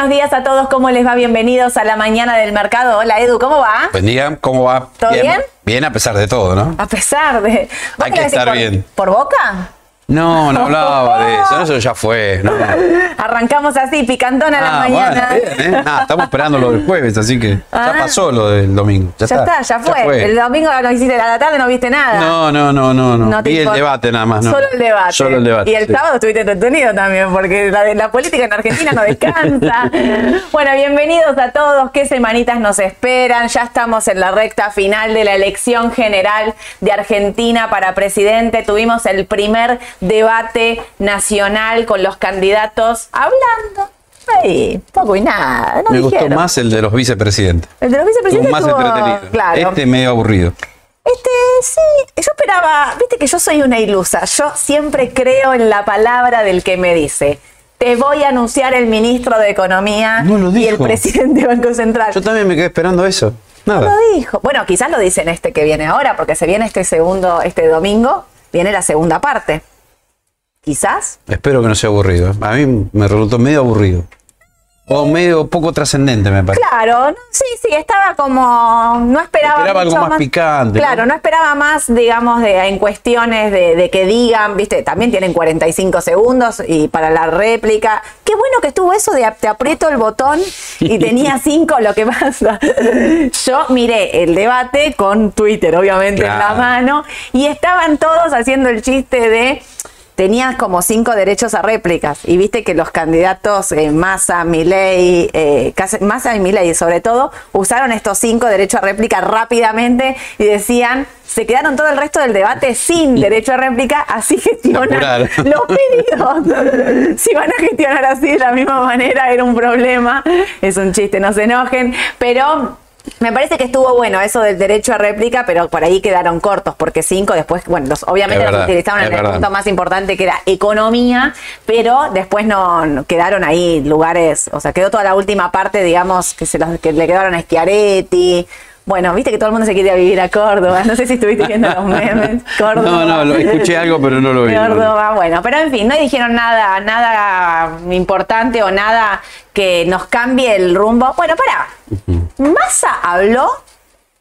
Buenos días a todos, ¿cómo les va? Bienvenidos a la mañana del mercado. Hola Edu, ¿cómo va? Buen día, ¿cómo va? ¿Todo bien? Bien, a pesar de todo, ¿no? A pesar de... ¿Vos Hay que estar por- bien. ¿Por boca? No, no hablaba de eso, eso ya fue. No. Arrancamos así, picantona la Ah, mañana. bueno, bien, ¿eh? Estamos esperando lo del jueves, así que Ah. ya pasó lo del domingo. Ya, Ya está, ya fue. El domingo no hiciste a la tarde, no viste nada. No, no, no, no, no. No Vi el debate nada más, ¿no? Solo el debate. Solo el debate. Y el sí. sábado estuviste entretenido también, porque la, la política en Argentina no descansa. bueno, bienvenidos a todos. ¿Qué semanitas nos esperan? Ya estamos en la recta final de la elección general de Argentina para presidente. Tuvimos el primer debate nacional con los candidatos hablando. Poco y nada. No Me gustó más el de los vicepresidentes. El de los Estuvo vicepresidentes más estuvo- entretenido. Claro. Este medio aburrido. Este, sí, yo esperaba, viste que yo soy una ilusa, yo siempre creo en la palabra del que me dice. Te voy a anunciar el ministro de Economía No y el presidente del Banco Central. Yo también me quedé esperando eso. No Nada. lo dijo. Bueno, quizás lo dicen este que viene ahora, porque se viene este segundo, este domingo, viene la segunda parte. Quizás. Espero que no sea aburrido. A mí me resultó medio aburrido. O medio poco trascendente, me parece. Claro, sí, sí, estaba como. No esperaba. Esperaba algo más picante. Claro, no esperaba más, digamos, de, en cuestiones de, de que digan, viste, también tienen 45 segundos y para la réplica. Qué bueno que estuvo eso de te aprieto el botón y tenía 5, lo que pasa. Yo miré el debate con Twitter, obviamente, en la mano, y estaban todos haciendo el chiste de tenías como cinco derechos a réplicas y viste que los candidatos eh, Massa, Milei, eh, Massa y Milei sobre todo usaron estos cinco derechos a réplica rápidamente y decían se quedaron todo el resto del debate sin derecho a réplica, así gestionan los pedidos. Si van a gestionar así de la misma manera era un problema, es un chiste, no se enojen, pero me parece que estuvo bueno eso del derecho a réplica, pero por ahí quedaron cortos, porque cinco después, bueno, los, obviamente Es los verdad, utilizaron en el verdad. punto más importante que era economía, pero después no, no quedaron ahí lugares, o sea, quedó toda la última parte, digamos, que se los, que le quedaron a Schiaretti. Bueno, viste que todo el mundo se quería vivir a Córdoba. No sé si estuviste viendo los memes. Córdoba. No, no, lo, escuché algo, pero no lo vi. Córdoba, bueno, pero en fin, no dijeron nada, nada importante o nada que nos cambie el rumbo. Bueno, pará. Massa habló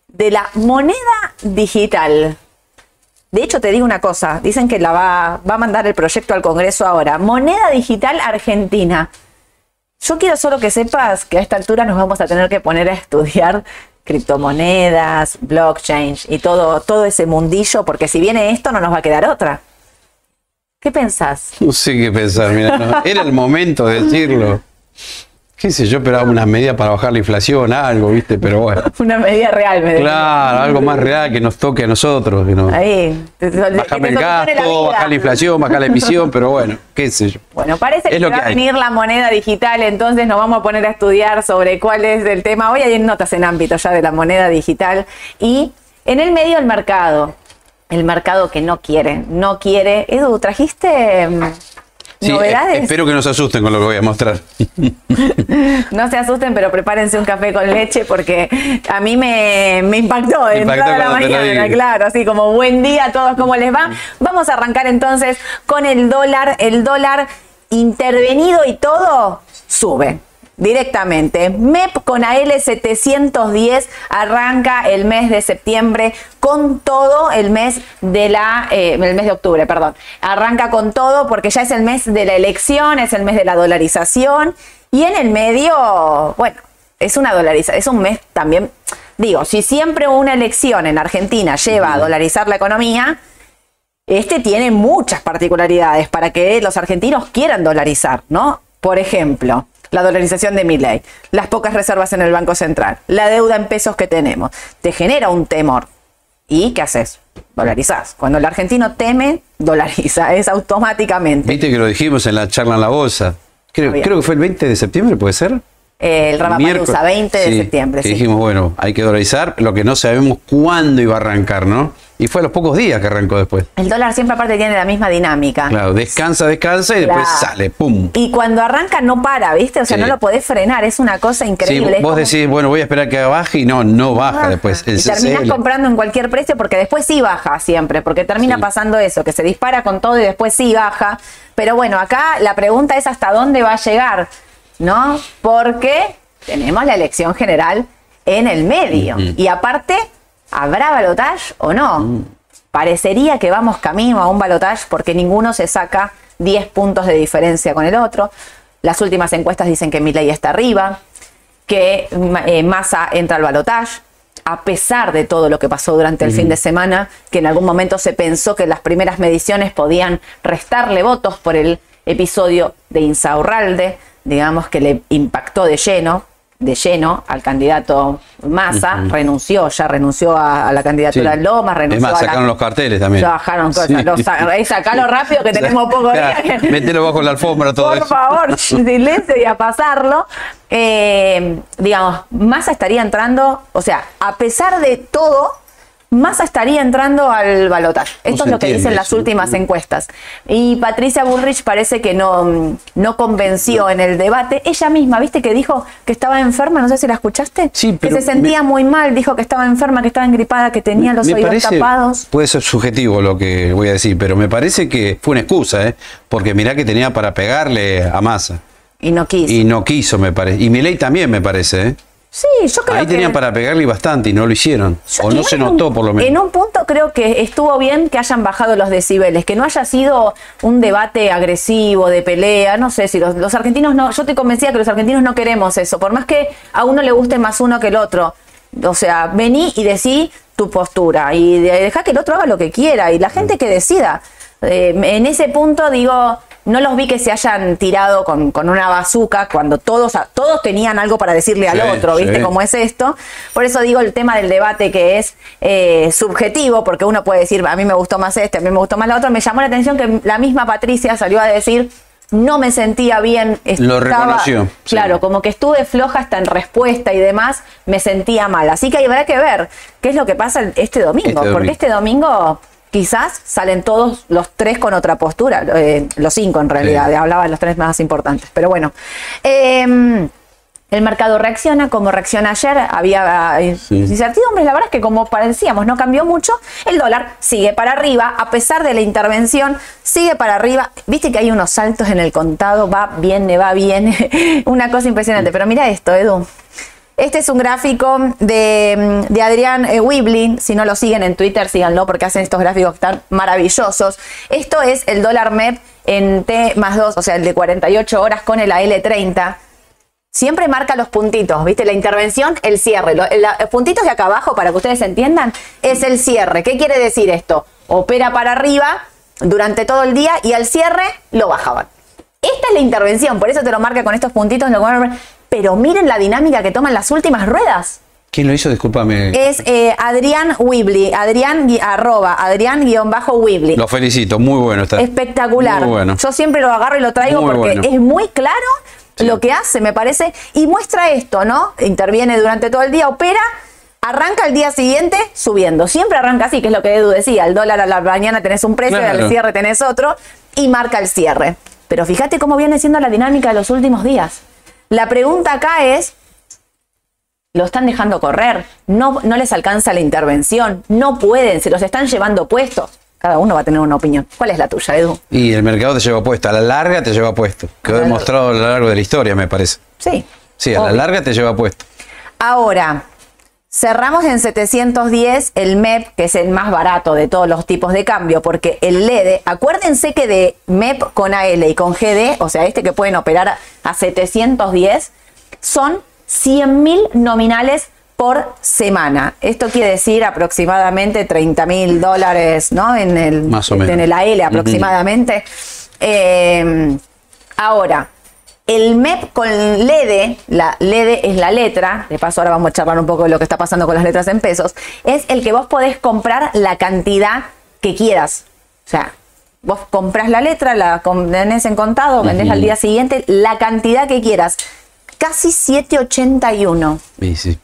de la moneda digital. De hecho, te digo una cosa, dicen que la va, va a mandar el proyecto al Congreso ahora. Moneda digital argentina. Yo quiero solo que sepas que a esta altura nos vamos a tener que poner a estudiar criptomonedas, blockchain y todo, todo ese mundillo, porque si viene esto no nos va a quedar otra. ¿Qué pensás? No sé qué pensar, mira, no, era el momento de decirlo. Qué sé yo, esperaba unas medidas para bajar la inflación, algo, ¿viste? Pero bueno. Una medida real, me. Claro, algo más real que nos toque a nosotros. Que. Ahí. te el gasto, bajar la inflación, bajar la emisión, pero bueno, qué sé yo. Bueno, parece Es que lo va que a hay. venir la moneda digital, entonces nos vamos a poner a estudiar sobre cuál es el tema. Hoy hay notas en ámbito ya de la moneda digital y en el medio el mercado. El mercado que no quiere, no quiere. Edu, ¿trajiste mm, Sí, novedades? espero que no se asusten con lo que voy a mostrar. No se asusten, pero prepárense un café con leche porque a mí me, me impactó de Impactó entrada la mañana, claro, así como buen día a todos, ¿cómo les va? Vamos a arrancar entonces con el dólar, el dólar intervenido y todo sube. Directamente. MEP con AL 710 arranca el mes de septiembre con todo el mes de la eh, el mes de octubre, perdón. Arranca con todo porque ya es el mes de la elección, es el mes de la dolarización y en el medio, bueno, es una dolarización, es un mes también, digo, si siempre una elección en Argentina lleva a dolarizar la economía, este tiene muchas particularidades para que los argentinos quieran dolarizar, ¿no? Por ejemplo, la dolarización de mi ley, las pocas reservas en el Banco Central, la deuda en pesos que tenemos, te genera un temor. ¿Y qué haces? Dolarizás. Cuando el argentino teme, dolariza, es automáticamente. Viste que lo dijimos en la charla en la bolsa. Creo, creo que fue el 20 de septiembre, ¿puede ser? El Rabapalooza, Miércoles. 20 de septiembre, sí. dijimos, bueno, hay que dolarizar, lo que no sabemos cuándo iba a arrancar, ¿no? Y fue a los pocos días que arrancó después. El dólar siempre aparte tiene la misma dinámica. Claro, descansa, descansa y después sale, ¡pum! Y cuando arranca no para, ¿viste? O sea, Sí. no lo podés frenar, es una cosa increíble. Vos como- decís, bueno, voy a esperar que baje y no, no baja baja. después. El y terminás comprando en cualquier precio porque después sí baja siempre, porque termina pasando eso, que se dispara con todo y después sí baja. Pero bueno, acá la pregunta es hasta dónde va a llegar. ¿No? Porque tenemos la elección general en el medio. Y aparte, ¿habrá balotaje o no? Parecería que vamos camino a un balotaje porque ninguno se saca 10 puntos de diferencia con el otro. Las últimas encuestas dicen que Milei está arriba, que eh, Massa entra al balotaje, a pesar de todo lo que pasó durante el fin de semana, que en algún momento se pensó que las primeras mediciones podían restarle votos por el episodio de Insaurralde, digamos que le impactó de lleno, de lleno al candidato Massa, renunció, ya renunció a, la candidatura de Lomas, renunció es más, sacaron los carteles también. Bajaron cosas, los, sacalo rápido que tenemos poco día. Mételo bajo la alfombra todo Por favor, silencio y a pasarlo. Eh, digamos, Massa estaría entrando, o sea, a pesar de todo, Massa estaría entrando al balotaje. Esto es lo que dicen las últimas encuestas. Y Patricia Bullrich parece que no, no convenció en el debate. Ella misma, ¿viste que dijo que estaba enferma? No sé si la escuchaste. Sí, que se sentía muy mal, dijo que estaba enferma, que estaba engripada, que tenía los oídos tapados. Puede ser subjetivo lo que voy a decir, pero me parece que fue una excusa, ¿eh? porque mirá que tenía para pegarle a Massa. Y no quiso. Y no quiso, me parece. Y Milei también, me parece, ¿eh? Sí, yo creo Ahí tenían para pegarle bastante y no lo hicieron. o no se notó, por lo menos. En un punto creo que estuvo bien que hayan bajado los decibeles, que no haya sido un debate agresivo, de pelea. No sé si los, argentinos no. Yo te convencía que los argentinos no queremos eso, por más que a uno le guste más uno que el otro. O sea, vení y decí tu postura y deja que el otro haga lo que quiera y la gente que decida. Eh, en ese punto digo, no los vi que se hayan tirado con, una bazuca cuando todos, todos tenían algo para decirle al otro, ¿viste cómo es esto? Por eso digo el tema del debate que es eh, subjetivo, porque uno puede decir, a mí me gustó más este, a mí me gustó más la otra. Me llamó la atención que la misma Patricia salió a decir, no me sentía bien. Lo reconoció. Claro, como que estuve floja hasta en respuesta y demás, me sentía mal. Así que habrá que ver qué es lo que pasa este, este domingo, porque este domingo quizás salen todos los tres con otra postura, eh, los cinco en realidad, hablaba de los tres más importantes, pero bueno. Em, el mercado reacciona como reacciona ayer, había eh, incertidumbres, la verdad es que como parecíamos no cambió mucho, el dólar sigue para arriba, a pesar de la intervención, sigue para arriba, viste que hay unos saltos en el contado, va bien, va bien, una cosa impresionante, pero mira esto, Edu. Este es un gráfico de, mm, Adrián eh, Wiblin. Si no lo siguen en Twitter, síganlo porque hacen estos gráficos tan maravillosos. Esto es el dólar MEP en T más 2, o sea, el de 48 horas con el AL30. Siempre marca los puntitos, ¿viste? La intervención, el cierre. Los, puntitos de acá abajo, para que ustedes entiendan, es el cierre. ¿Qué quiere decir esto? Opera para arriba durante todo el día y al cierre lo bajaban. Esta es la intervención, por eso te lo marca con estos puntitos pero miren la dinámica que toman las últimas ruedas. ¿Quién lo hizo? Discúlpame. Es eh, Adrián Wibli, Adrián arroba, Adrián guion bajo Wibli. Lo felicito, muy bueno está. Espectacular. Muy bueno. Yo siempre lo agarro y lo traigo porque es muy claro lo que hace, me parece, y muestra esto, ¿no? Interviene durante todo el día, opera, arranca el día siguiente subiendo. Siempre arranca así, que es lo que Edu decía, el dólar a la mañana tenés un precio y al cierre tenés otro, y marca el cierre. Pero fíjate cómo viene siendo la dinámica de los últimos días. La pregunta acá es, lo están dejando correr, no, no les alcanza la intervención, no pueden, se los están llevando puestos. Cada uno va a tener una opinión. ¿Cuál es la tuya, Edu? Y el mercado te lleva puesto, a la larga te lleva puesto. Quedó demostrado a lo largo de la historia, me parece. Sí. Sí, a la larga te lleva puesto. Ahora, Cerramos en 710 el MEP, que es el más barato de todos los tipos de cambio, porque el LED, acuérdense que de MEP con AL y con GD, o sea, este que pueden operar a 710, son 100 mil nominales por semana. Esto quiere decir aproximadamente 30 mil dólares, ¿no? En el, En el AL aproximadamente. Eh, ahora, el MEP con LEDE, la LEDE es la letra, de paso ahora vamos a charlar un poco de lo que está pasando con las letras en pesos, es el que vos podés comprar la cantidad que quieras. O sea, vos compras la letra, la tenés en contado, vendés al día siguiente la cantidad que quieras. Casi 781. Sí, sí.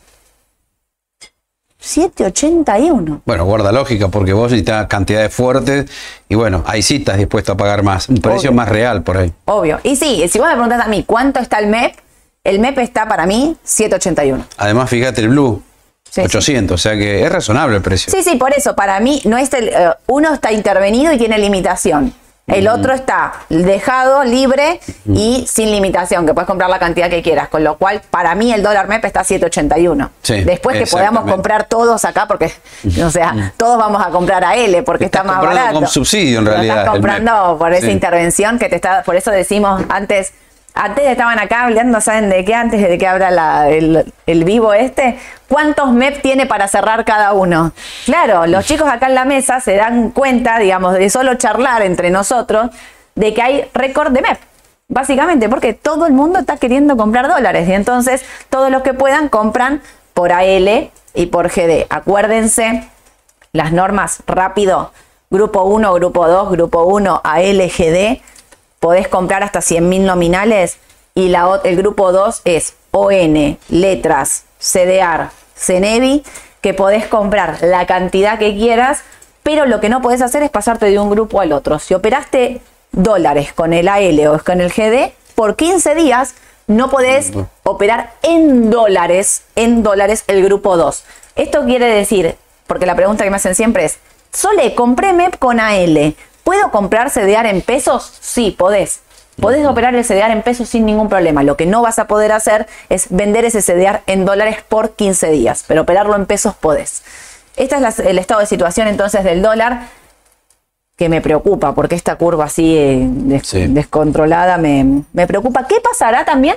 781. Bueno, guarda lógica porque vos necesitas cantidades fuertes y bueno, ahí sí estás dispuesto a pagar más, un precio más real por ahí. Obvio. Y sí, si vos me preguntas a mí cuánto está el MEP, el MEP está para mí 781. Además, fíjate el Blue. 800, o sea que es razonable el precio. Sí, sí, por eso, para mí no es el, eh, uno está intervenido y tiene limitación. El otro está dejado, libre y sin limitación, que puedes comprar la cantidad que quieras. Con lo cual, para mí el dólar MEP está a 781. Sí, Después que podamos comprar todos acá, porque, o sea, todos vamos a comprar a L porque Estás está más comprando barato. con subsidio, en Lo realidad, Estás comprando por esa Sí. intervención que te está. Por eso decimos antes. Antes estaban acá hablando, ¿saben de qué? Antes de que abra la- el, el vivo este, ¿cuántos MEP tiene para cerrar cada uno? Claro, los chicos acá en la mesa se dan cuenta, digamos, de solo charlar entre nosotros, de que hay récord de MEP. Básicamente, porque todo el mundo está queriendo comprar dólares y entonces todos los que puedan compran por AL y por GD. Acuérdense, las normas rápido, grupo 1, grupo 2, grupo 1, ALGD, podés comprar hasta 100.000 nominales y la, el grupo 2 es ON, letras, CDR, CENEVI, que podés comprar la cantidad que quieras, pero lo que no podés hacer es pasarte de un grupo al otro. Si operaste dólares con el AL o con el GD, por 15 días no podés operar en dólares, en dólares el grupo 2. Esto quiere decir, porque la pregunta que me hacen siempre es, Sole, compré MEP con AL, ¿puedo comprar CDR en pesos? Sí, podés. Podés operar el CDR en pesos sin ningún problema. Lo que no vas a poder hacer es vender ese CDR en dólares por 15 días, pero operarlo en pesos podés. Este es la- el estado de situación entonces del dólar que me preocupa, porque esta curva así eh, des- Sí. descontrolada me, me preocupa. ¿Qué pasará también?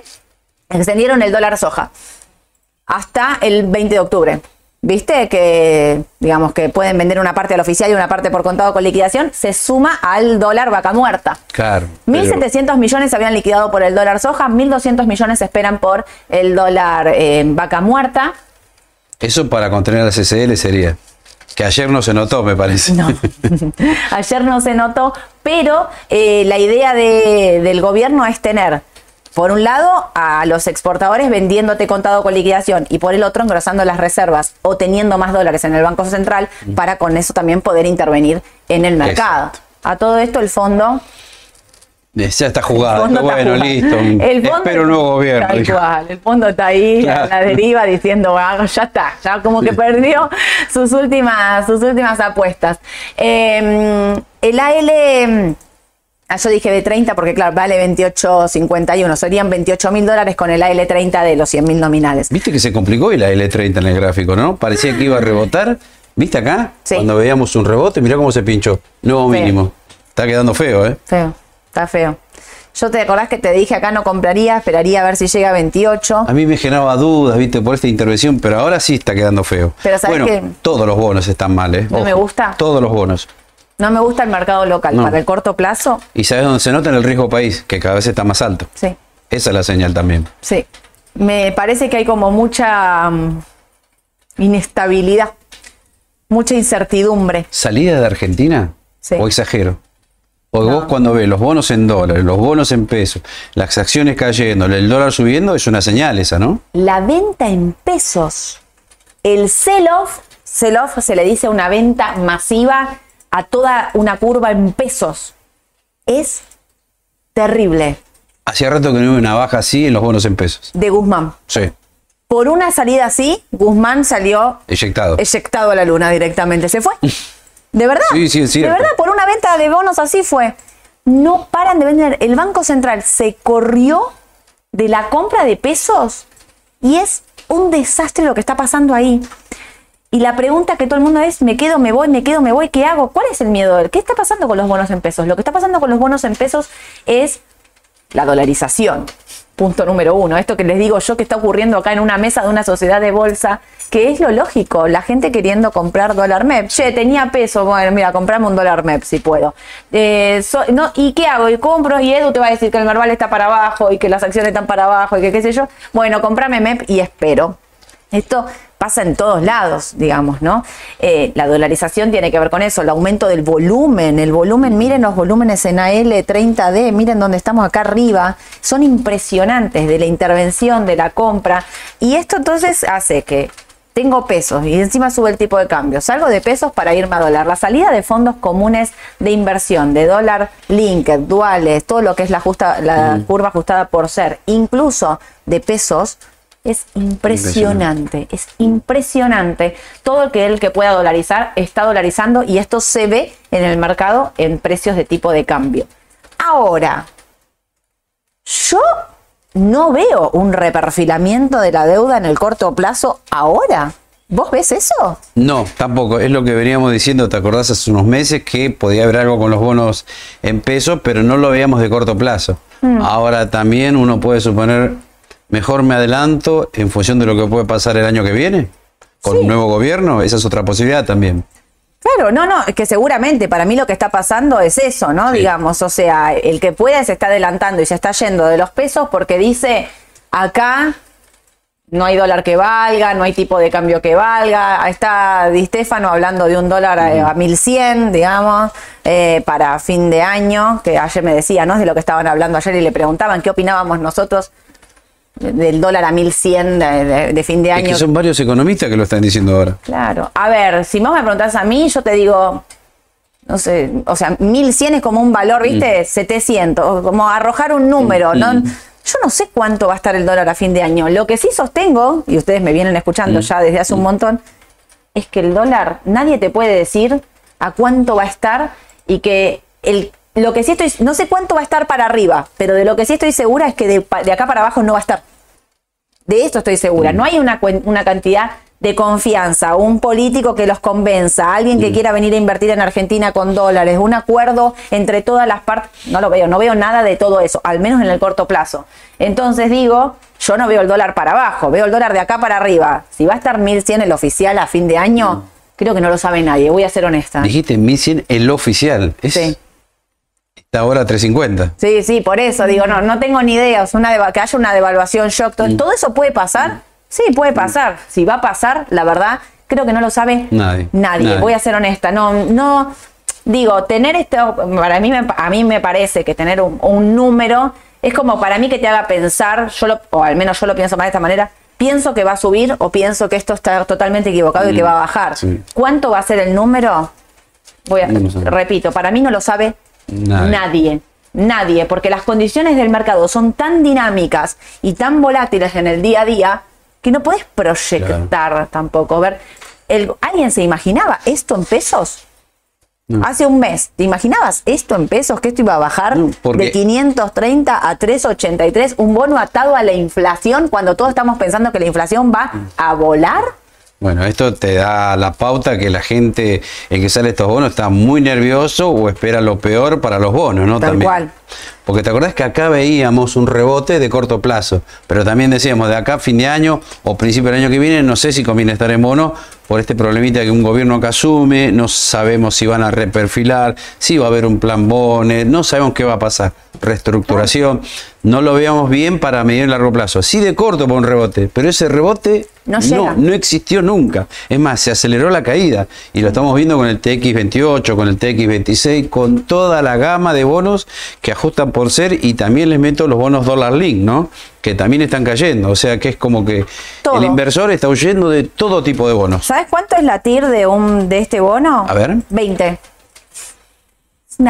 Extendieron el dólar soja hasta el 20 de octubre. ¿Viste? Que, digamos, que pueden vender una parte al oficial y una parte por contado con liquidación, se suma al dólar vaca muerta. Claro. pero- 1.700 millones se habían liquidado por el dólar soja, 1.200 millones se esperan por el dólar eh, vaca muerta. Eso para contener la CCL sería. Que ayer no se notó, me parece. No. Ayer no se notó, pero eh, la idea de- del gobierno es tener, por un lado, a los exportadores vendiéndote contado con liquidación y por el otro engrosando las reservas o teniendo más dólares en el Banco Central para con eso también poder intervenir en el mercado. Exacto. A todo esto el fondo Ya está jugado. bueno, jugado. listo. El fondo- Espero un nuevo gobierno. Tal cual, el fondo está ahí Claro. a la deriva diciendo, "Ah, ya está, ya como que perdió sus últimas, sus últimas apuestas. Eh, el AL, ah, yo dije de 30 porque claro, vale 28.51, serían 28 mil dólares con el AL 30 de los 100 mil nominales. Viste que se complicó y la L30 en el gráfico, ¿no? Parecía que iba a rebotar. ¿Viste acá? Sí. Cuando veíamos un rebote, mirá cómo se pinchó. Nuevo mínimo. Está quedando feo, ¿eh? Feo, está feo. Yo te acordás que te dije acá no compraría, esperaría a ver si llega a 28. A mí me generaba dudas, viste, por esta intervención, pero ahora sí está quedando feo. Pero ¿sabes bueno, qué? todos los bonos están mal, ¿eh? ¿No me gusta? Todos los bonos. No me gusta el mercado local. No. Para el corto plazo, Y sabes dónde se nota en el riesgo país, que cada vez está más alto. sí. Esa es la señal también. Sí, me parece que hay como mucha mm, inestabilidad, mucha incertidumbre. ¿Salida de Argentina? Sí. ¿O exagero? No. vos cuando ves los bonos en dólares, los bonos en pesos, las acciones cayendo, el dólar subiendo, es una señal esa, ¿no? La venta en pesos, el sell-off, sell-off se le dice una venta masiva a toda una curva en pesos. Es terrible Hacía rato que no hubo una baja así en los bonos en pesos. de Guzmán. Sí, Por una salida así, Guzmán salió eyectado. eyectado a la luna directamente. Se fue. ¿De verdad? Sí, sí, es De verdad, por una venta de bonos así fue. No paran de vender. El Banco Central se corrió de la compra de pesos y es un desastre lo que está pasando ahí. Y la pregunta que todo el mundo es, me quedo, me voy, me quedo, me voy, ¿qué hago? ¿Cuál es el miedo? ¿Qué está pasando con los bonos en pesos? Lo que está pasando con los bonos en pesos es la dolarización. Punto número uno. Esto que les digo yo que está ocurriendo acá en una mesa de una sociedad de bolsa, que es lo lógico. La gente queriendo comprar dólar MEP. Che, tenía peso. Bueno, mira, comprame un dólar MEP si puedo. Eh, ¿Y qué hago? Y compro y Edu te va a decir que el Merval está para abajo y que las acciones están para abajo y que qué sé yo. Bueno, comprame MEP y espero. Esto pasa en todos lados, digamos, ¿no? Eh, la dolarización tiene que ver con eso, el aumento del volumen. El volumen, miren los volúmenes en AL 30D, miren dónde estamos acá arriba, son impresionantes de la intervención, de la compra. Y esto entonces hace que tengo pesos y encima sube el tipo de cambio. Salgo de pesos para irme a dólar. La salida de fondos comunes de inversión, de dólar linked, duales, todo lo que es la, justa, la curva ajustada por ser, incluso de pesos, Es impresionante, es impresionante. Todo el que el que pueda dolarizar está dolarizando y esto se ve en el mercado en precios de tipo de cambio. Ahora, yo no veo un reperfilamiento de la deuda en el corto plazo ahora. ¿Vos ves eso? No, tampoco. Es lo que veníamos diciendo, ¿te acordás hace unos meses que podía haber algo con los bonos en pesos, pero no lo veíamos de corto plazo. Mm. Ahora también uno puede suponer, mejor me adelanto en función de lo que puede pasar el año que viene con un nuevo gobierno, esa es otra posibilidad también. Claro, no, no, es que seguramente para mí lo que está pasando es eso, ¿no? Digamos, o sea, el que puede se está adelantando y se está yendo de los pesos porque dice, acá no hay dólar que valga, no hay tipo de cambio que valga. Está Di Stefano hablando de un dólar a, 1100, digamos, eh, para fin de año, que ayer me decía, ¿no? De lo que estaban hablando ayer y le preguntaban qué opinábamos nosotros del dólar a 1100 de, de, fin de año. Es que son varios economistas que lo están diciendo ahora. Claro. A ver, si vos me preguntás a mí, yo te digo, no sé, o sea, 1100 es como un valor, ¿viste? 700, como arrojar un número, ¿no? Mm. Yo no sé cuánto va a estar el dólar a fin de año. Lo que sí sostengo, y ustedes me vienen escuchando mm. ya desde hace un mm. montón, es que el dólar, nadie te puede decir a cuánto va a estar y que el, lo que sí estoy, no sé cuánto va a estar para arriba, pero de lo que sí estoy segura es que de, de acá para abajo no va a estar. De esto estoy segura. Mm. No hay una, una cantidad de confianza, un político que los convenza, alguien que quiera venir a invertir en Argentina con dólares, un acuerdo entre todas las partes, no lo veo, no veo nada de todo eso, al menos en el corto plazo. Entonces digo, yo no veo el dólar para abajo, veo el dólar de acá para arriba. Si va a estar 1100 el oficial a fin de año, mm. creo que no lo sabe nadie, voy a ser honesta. Dijiste 1100 el oficial. Sí. Está ahora 350. Sí, sí, por eso digo, no, no tengo ni idea, una que haya una devaluación shock, todo, mm. eso puede pasar. Sí, puede pasar. Si va a pasar, la verdad, creo que no lo sabe nadie. Nadie. Voy a ser honesta. No, no. Digo, tener esto, para mí, a mí me parece que tener un, número es como para mí que te haga pensar, yo lo, o al menos yo lo pienso de esta manera, pienso que va a subir o pienso que esto está totalmente equivocado y que va a bajar. ¿Cuánto va a ser el número? Voy a, repito, para mí no lo sabe nadie. nadie. Nadie, porque las condiciones del mercado son tan dinámicas y tan volátiles en el día a día que no puedes proyectar tampoco. Ver, el, ¿alguien se imaginaba esto en pesos? Hace un mes, ¿te imaginabas esto en pesos? Que esto iba a bajar de 530 a 383, un bono atado a la inflación cuando todos estamos pensando que la inflación va a volar. Bueno, esto te da la pauta que la gente en que sale estos bonos está muy nervioso o espera lo peor para los bonos, ¿no? Tal también. cual. Porque te acordás que acá veíamos un rebote de corto plazo, pero también decíamos de acá fin de año o principio del año que viene, no sé si conviene estar en bono por este problemita que un gobierno que asume, no sabemos si van a reperfilar, si va a haber un plan BONE, no sabemos qué va a pasar, reestructuración, no lo veamos bien para medir a largo plazo, sí de corto por un rebote, pero ese rebote no, no, existió nunca, es más, se aceleró la caída y lo estamos viendo con el TX28, con el TX26, con toda la gama de bonos que ajustan por ser y también les meto los bonos dólar link, ¿no? que también están cayendo. O sea que es como que el inversor está huyendo de todo tipo de bonos. ¿Sabes cuánto es la TIR de, un, de este bono? A ver. 20.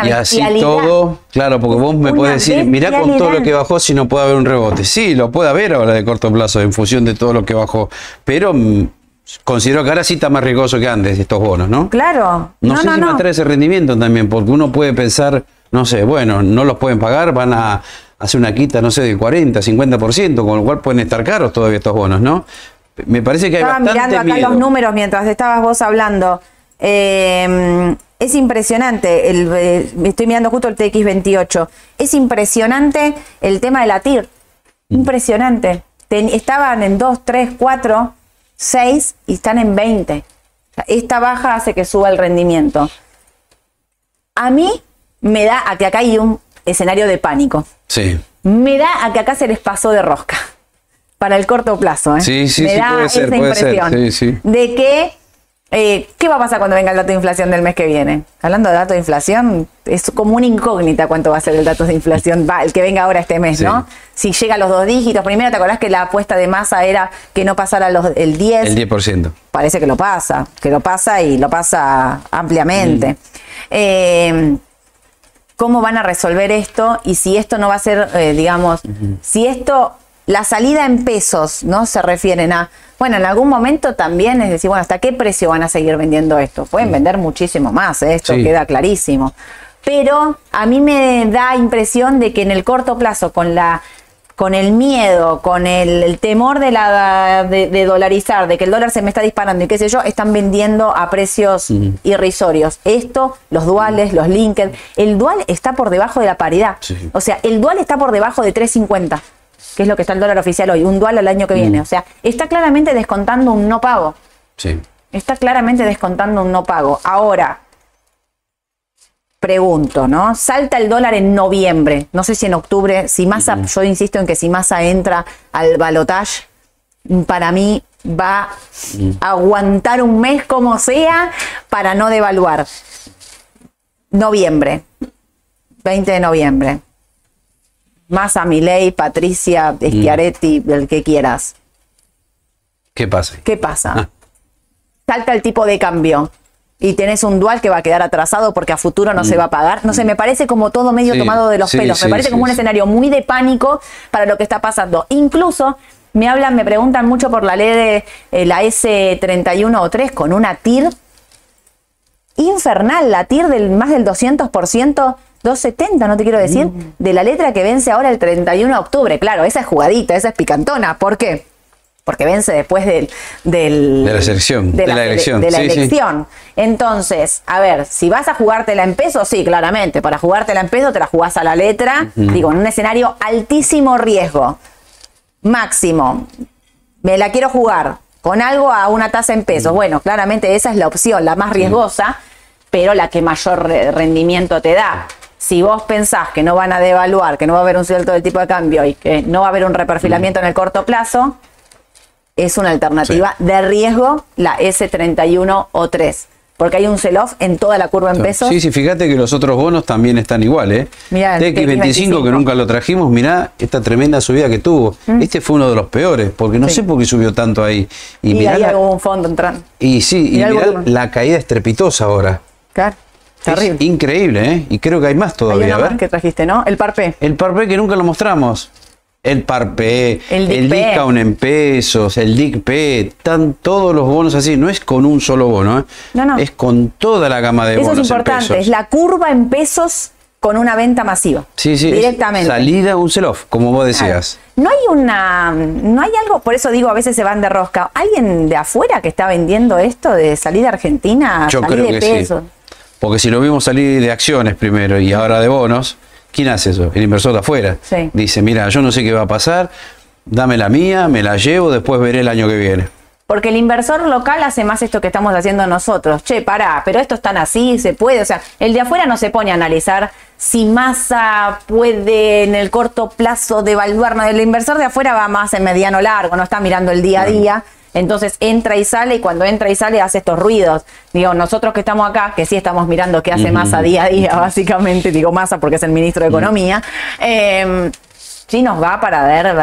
y así todo, claro, porque vos me podés decir, mirá con todo lo que bajó si no puede haber un rebote. Sí, lo puede haber ahora de corto plazo en función de todo lo que bajó, pero mm, considero que ahora sí está más riesgoso que antes estos bonos, ¿no? Claro. No, sé si va a traer ese rendimiento también, porque uno puede pensar, no sé, bueno, no los pueden pagar, van a hace una quita, no sé, del 40, 50%, con lo cual pueden estar caros todavía estos bonos, ¿no? Me parece que hay Estaba mirando acá los números mientras estabas vos hablando. Em, es impresionante, el, eh, estoy mirando justo el TX28, es impresionante el tema de la TIR, impresionante. estaban en 2, 3, 4, 6 y están en 20. Esta baja hace que suba el rendimiento. A mí me da a que acá hay un escenario de pánico. Sí. Me da a que acá se les pasó de rosca para el corto plazo. ¿eh? Sí, sí, Me sí, da puede esa ser, impresión de que eh, ¿Qué va a pasar cuando venga el dato de inflación del mes que viene? Hablando de dato de inflación, es como una incógnita cuánto va a ser el dato de inflación, va, el que venga ahora este mes, ¿no? Si llega a los dos dígitos, primero te acordás que la apuesta de masa era que no pasara los, el 10. El 10%. Parece que lo pasa, que lo pasa y lo pasa ampliamente. Mm. Eh, cómo van a resolver esto y si esto no va a ser, eh, digamos, si esto la salida en pesos, ¿no? Se refieren a, bueno, en algún momento también es decir, bueno, ¿hasta qué precio van a seguir vendiendo esto? Pueden vender muchísimo más, ¿eh? esto Sí. queda clarísimo. Pero a mí me da impresión de que en el corto plazo, con la con el miedo, con el, el temor de, la, de, de dolarizar, de que el dólar se me está disparando y qué sé yo, están vendiendo a precios irrisorios. Esto, los duales, los linked, el dual está por debajo de la paridad. Sí. O sea, el dual está por debajo de 3.50, que es lo que está el dólar oficial hoy, un dual al año que viene. O sea, está claramente descontando un no pago. Sí. Está claramente descontando un no pago. Ahora, pregunto, ¿no? Salta el dólar en noviembre. No sé si en octubre, si Massa, yo insisto en que si Massa entra al balotage, para mí va a aguantar un mes como sea para no devaluar. Noviembre, 20 de noviembre. Massa, Milei, Patricia, Schiaretti, el que quieras. ¿Qué pasa? ¿Qué pasa? Salta el tipo de cambio y tenés un dual que va a quedar atrasado porque a futuro no se va a pagar. No sé, me parece como todo medio Sí, tomado de los sí, pelos. Me parece como un escenario muy de pánico para lo que está pasando. Incluso me hablan, me preguntan mucho por la ley de eh, la S31 o 3 con una TIR infernal, la TIR del más del 200%. 270, no te quiero decir, Mm. de la letra que vence ahora el 31 de octubre. Claro, esa es jugadita, esa es picantona. ¿Por qué? Porque vence después del, del- De la selección, de la ele- elección, de la sí, sí. elección. Entonces, a ver, si vas a jugártela en peso, sí, claramente. Para jugártela en peso te la jugás a la letra. Digo, en un escenario altísimo riesgo. Máximo. Me la quiero jugar con algo a una tasa en pesos. Bueno, claramente esa es la opción, la más riesgosa, pero la que mayor re- rendimiento te da. Si vos pensás que no van a devaluar, que no va a haber un cierto del tipo de cambio y que no va a haber un reperfilamiento en el corto plazo, es una alternativa de riesgo la S31 o 3. Porque hay un sell-off en toda la curva en pesos. Sí, sí, fíjate que los otros bonos también están igual, ¿eh? Mirá, el TX25 que nunca lo trajimos, mirá esta tremenda subida que tuvo. Este fue uno de los peores, porque no Mm. Sí. sé por qué subió tanto ahí. Y, Y, mirá ahí la- hubo un fondo entrando. y sí, y mirá la caída estrepitosa ahora. Claro. Terrible. Es increíble, ¿eh? Y creo que hay más Hay todavía. una A ver. más que trajiste, ¿no? El parpe. El parpé que nunca lo mostramos. El parpé, El el, discount en pesos, el DICP, están todos los bonos así. No es con un solo bono, ¿eh? No, no. Es con toda la gama de Eso bonos es importante. en. Es la curva en pesos con una venta masiva. Sí, sí. Directamente. Salida, un sell-off, como vos decías. No hay una, no hay algo, por eso digo, a veces se van de rosca. ¿Alguien de afuera que está vendiendo esto de salida argentina, Yo salir creo de que pesos? sí. Porque si lo vimos salir de acciones primero y ahora de bonos, ¿quién hace eso? El inversor de afuera. Sí. Dice, mira, yo no sé qué va a pasar, dame la mía, me la llevo, después veré el año que viene. Porque el inversor local hace más esto que estamos haciendo nosotros. Che, pará, pero esto es tan así, se puede. O sea, el de afuera no se pone a analizar si masa puede en el corto plazo devaluar. No, el inversor de afuera va más en mediano largo, no está mirando el día a día. Entonces entra y sale y cuando entra y sale hace estos ruidos. Digo, nosotros que estamos acá, que sí estamos mirando qué hace Massa día a día, básicamente, digo Massa porque es el ministro de Economía, eh, sí nos va para ver,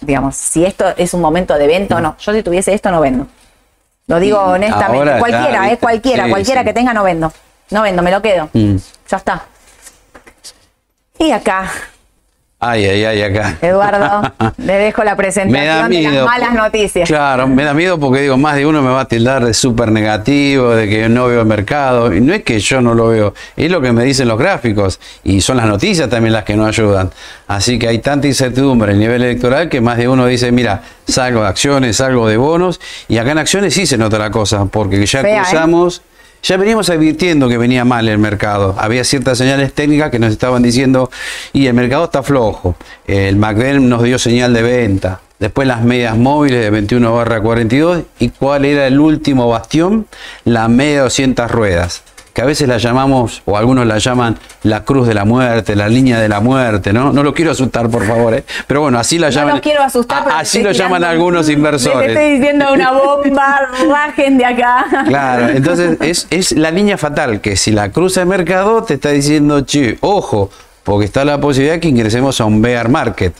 digamos, si esto es un momento de venta o no. Yo si tuviese esto no vendo. Lo digo honestamente. ahora ya, cualquiera, eh, cualquiera, Sí, cualquiera sí. que tenga no vendo. No vendo, me lo quedo. Mm. Ya está. Y acá, Ay, ay, ay, acá. Eduardo, le dejo la Me da presentación de miedo. las malas noticias. Claro, me da miedo porque digo, más de uno me va a tildar de súper negativo, de que no veo el mercado. Y no es que yo no lo veo, es lo que me dicen los gráficos. Y son las noticias también las que no ayudan. Así que hay tanta incertidumbre a nivel electoral que más de uno dice, mira, salgo de acciones, salgo de bonos. Y acá en acciones sí se nota la cosa, porque ya Fea, ¿eh? Ya veníamos advirtiendo que venía mal el mercado. Había ciertas señales técnicas que nos estaban diciendo, y el mercado está flojo. El McDen nos dio señal de venta. Después las medias móviles de 21 barra 42. ¿Y cuál era el último bastión? La media 200 ruedas. Que a veces la llamamos, o algunos la llaman la cruz de la muerte, la línea de la muerte, ¿no? No lo quiero asustar, por favor, ¿eh? Pero bueno, así la No llaman. los quiero asustar, a- Así lo llaman algunos Les inversores. estoy diciendo una bomba, rajen de acá. Claro, entonces es, es la línea fatal que si la cruza el mercado te está diciendo, che, ojo, porque está la posibilidad que ingresemos a un bear market.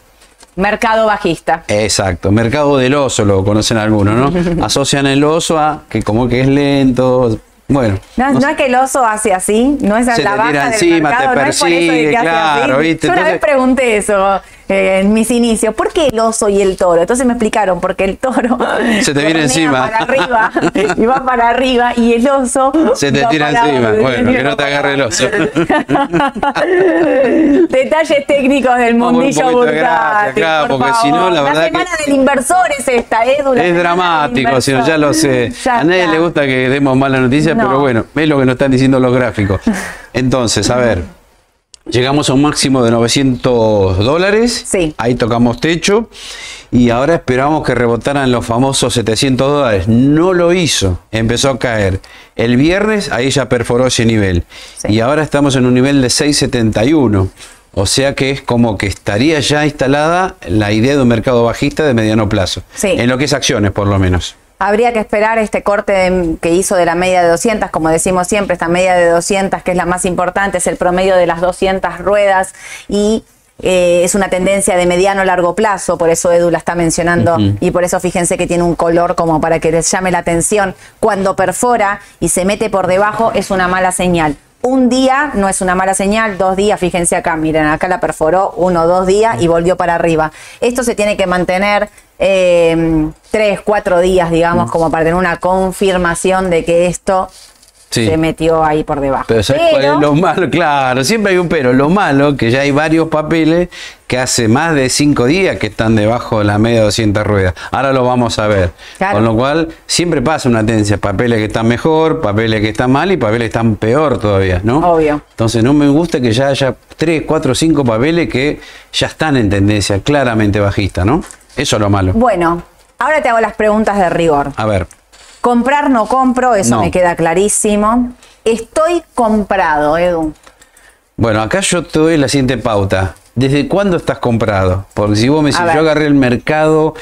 Mercado bajista. Exacto, mercado del oso lo conocen algunos, ¿no? Asocian el oso a que como que es lento. Bueno, No, no no es que el oso hace así, no es Se la baja del encima, te mercado, no es por eso de persigue, que hace claro, así. ¿viste? Yo una Entonces- vez pregunté eso, eh, en mis inicios, ¿por qué el oso y el toro? Entonces me explicaron, porque el toro se te viene encima. para arriba y va para arriba y el oso Se te tira encima. abajo. Bueno, que no te agarre el oso. Detalles técnicos del mundillo bursátil, claro, por porque si no, la verdad que- semana del inversor es esta, la Es dramático, si no, ya lo sé. Ya a nadie está. le gusta que demos malas noticias, No. pero bueno, es lo que nos están diciendo los gráficos. Entonces, a ver, llegamos a un máximo de 900 dólares. Sí. Ahí tocamos techo. Y ahora esperamos que rebotaran los famosos 700 dólares. No lo hizo, empezó a caer. El viernes ahí ya perforó ese nivel. Sí. Y ahora estamos en un nivel de 671. O sea que es como que estaría ya instalada la idea de un mercado bajista de mediano plazo. Sí. En lo que es acciones, por lo menos. Habría que esperar este corte de- que hizo de la media de 200, como decimos siempre, esta media de 200 que es la más importante, es el promedio de las 200 ruedas y eh, es una tendencia de mediano a largo plazo, por eso Edu la está mencionando y por eso fíjense que tiene un color como para que les llame la atención. Cuando perfora y se mete por debajo es una mala señal. Un día no es una mala señal, dos días, fíjense acá, miren, acá la perforó uno o dos días y volvió para arriba. Esto se tiene que mantener eh, tres, cuatro días, digamos, como para tener una confirmación de que esto Sí. se metió ahí por debajo. Pero ¿sabes cuál es lo malo? Claro, siempre hay un pero. Lo malo que ya hay varios papeles que hace más de cinco días que están debajo de la media de 200 ruedas. Ahora lo vamos a ver. Claro. Con lo cual, siempre pasa una tendencia. Papeles que están mejor, papeles que están mal y papeles que están peor todavía, ¿no? Obvio. Entonces no me gusta que ya haya tres, cuatro, cinco papeles que ya están en tendencia claramente bajista, ¿no? Eso es lo malo. Bueno, ahora te hago las preguntas de rigor. A ver. Comprar no compro, eso No. me queda clarísimo. Estoy comprado, Edu. Bueno, acá yo te doy la siguiente pauta. ¿Desde cuándo estás comprado? Porque si vos me decís, yo agarré el mercado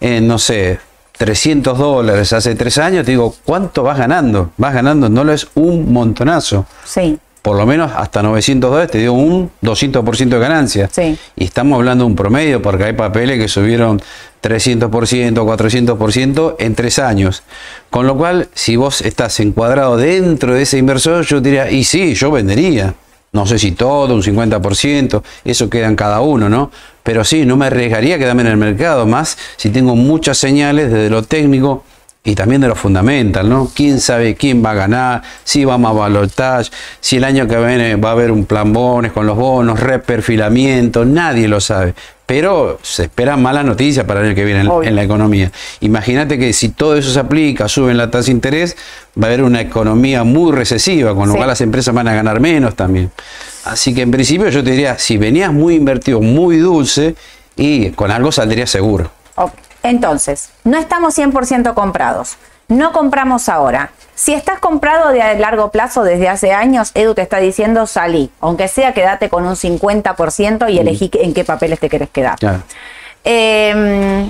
en, no sé, 300 dólares hace tres años, te digo, ¿cuánto vas ganando? Vas ganando, no lo es un montonazo. Sí, Por lo menos hasta 900 dólares te dio un 200% de ganancia. Sí. Y estamos hablando de un promedio, porque hay papeles que subieron 300%, 400% en tres años. Con lo cual, si vos estás encuadrado dentro de ese inversor, yo diría, y sí, yo vendería. No sé si todo, un 50%, eso queda en cada uno, ¿no? Pero sí, no me arriesgaría a quedarme en el mercado, más si tengo muchas señales desde lo técnico y también de lo fundamental, ¿no? ¿Quién sabe quién va a ganar? Si vamos a balotage, si el año que viene va a haber un plan bonos con los bonos, reperfilamiento, nadie lo sabe. Pero se esperan malas noticias para el año que viene en, la economía. Imagínate que si todo eso se aplica, suben la tasa de interés, va a haber una economía muy recesiva, con lo Sí. cual las empresas van a ganar menos también. Así que en principio yo te diría, si venías muy invertido, muy dulce, y con algo saldría seguro. Ok. Entonces, no estamos 100% comprados. No compramos ahora. Si estás comprado de largo plazo desde hace años, Edu te está diciendo salí. Aunque sea, quédate con un 50% y elegí en qué papeles te querés quedar. Claro. Eh,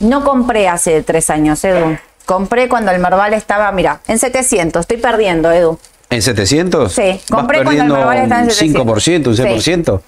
no compré hace tres años, Edu. Compré cuando el Merval estaba, mira, en 700. Estoy perdiendo, Edu. ¿En 700? Sí, ¿Vas compré cuando el Merval estaba en un 700. 5%, un 6%?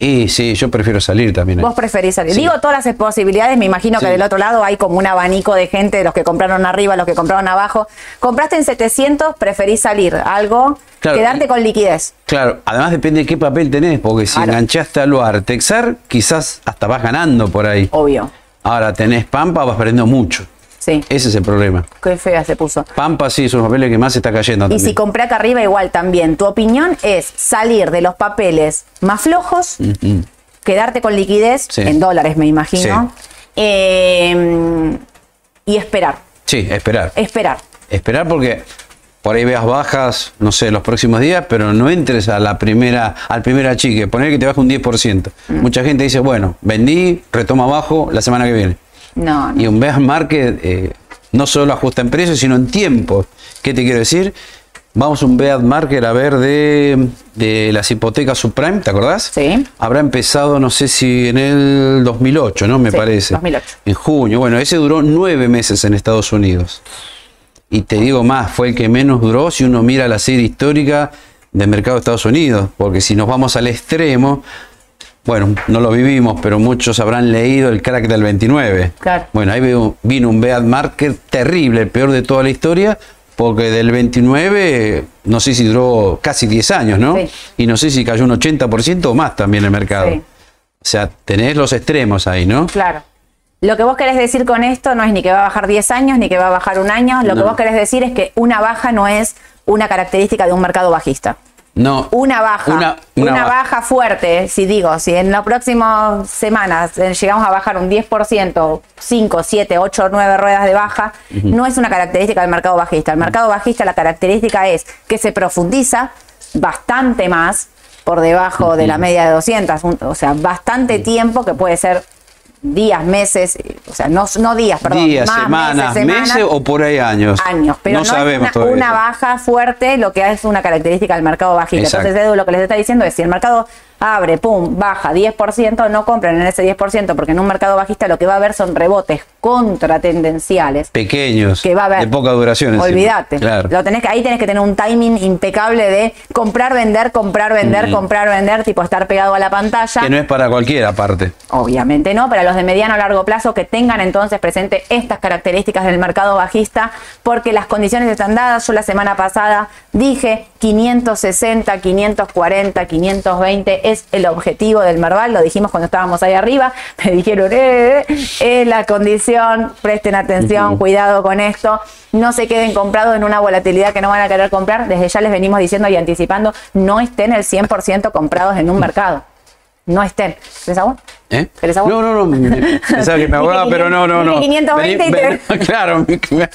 Y sí, yo prefiero salir también. Vos preferís salir. Sí. Digo todas las posibilidades, me imagino que del otro lado hay como un abanico de gente, los que compraron arriba, los que compraron abajo. Compraste en 700, preferís salir. Algo, Claro, quedarte y- con liquidez. Claro, además depende de qué papel tenés, porque si Claro. enganchaste al Artexar, quizás hasta vas ganando por ahí. Obvio. Ahora tenés Pampa, vas perdiendo mucho. Sí. Ese es el problema. Qué fea se puso. Pampa sí es un papel que más está cayendo Y también. si compré acá arriba, igual también. Tu opinión es salir de los papeles más flojos, Mm, quedarte con liquidez, Sí. en dólares me imagino, eh, y esperar. Sí, esperar. Esperar. Esperar porque por ahí veas bajas, no sé, los próximos días, pero no entres a la primera, al primer achique, poner que te baje un 10%. Mm. Mucha gente dice, bueno, vendí, retoma abajo la semana que viene. No, no. Y un bear market eh, no solo ajusta en precios, sino en tiempo. ¿Qué te quiero decir? Vamos a un bear market a ver de, de las hipotecas subprime, ¿te acordás? Sí. Habrá empezado, no sé si en el 2008, ¿no? Me Sí, parece. 2008. En junio. Bueno, ese duró nueve meses en Estados Unidos. Y te digo más, fue el que menos duró si uno mira la serie histórica del mercado de Estados Unidos. Porque si nos vamos al extremo, bueno, no lo vivimos, pero muchos habrán leído el crack del 29. Claro. Bueno, ahí vino un bear market terrible, el peor de toda la historia, porque del 29, no sé si duró casi 10 años, ¿no? Sí. Y no sé si cayó un 80% o más también el mercado. Sí. O sea, tenés los extremos ahí, ¿no? Claro. Lo que vos querés decir con esto no es ni que va a bajar 10 años ni que va a bajar un año. Lo que vos querés decir es que una baja no es una característica de un mercado bajista. No. Una baja, Una- una, una baja. baja. fuerte, si digo, si en las próximas semanas eh, llegamos a bajar un 10%, 5, 7, 8, 9 ruedas de baja, no es una característica del mercado bajista. El mercado bajista la característica es que se profundiza bastante más por debajo de la media de 200, un- o sea, bastante tiempo que puede ser días, meses, o sea, no, no días, perdón, Días, más semanas, meses, o por ahí años. años, pero no, sabemos es todavía. una, una baja fuerte, lo que es una característica del mercado bajista. Exacto. Entonces, Edu, lo que les está diciendo es, si el mercado abre, pum, baja 10%, no compren en ese 10%, porque en un mercado bajista lo que va a haber son rebotes contratendenciales. Pequeños, Que va a haber. de poca duración. Olvídate. Claro. Lo tenés que, ahí tenés que tener un timing impecable de comprar, vender, comprar, vender, comprar, vender, tipo estar pegado a la pantalla. Que no es para cualquiera, aparte. Obviamente no, para los de mediano a largo plazo que tengan entonces presente estas características del mercado bajista, porque las condiciones están dadas. Yo la semana pasada dije 560, 540, 520 es el objetivo del Merval, lo dijimos cuando estábamos ahí arriba, me dijeron, eh, eh, es la condición, presten atención, cuidado con esto, no se queden comprados en una volatilidad que no van a querer comprar, desde ya les venimos diciendo y anticipando, no estén el 100% comprados en un mercado, no estén. ¿Querés agua? ¿Eh? ¿Querés agua? No, no, no. Pensaba que me ahogaba, pero no, no, no. 520 y ven- claro. me-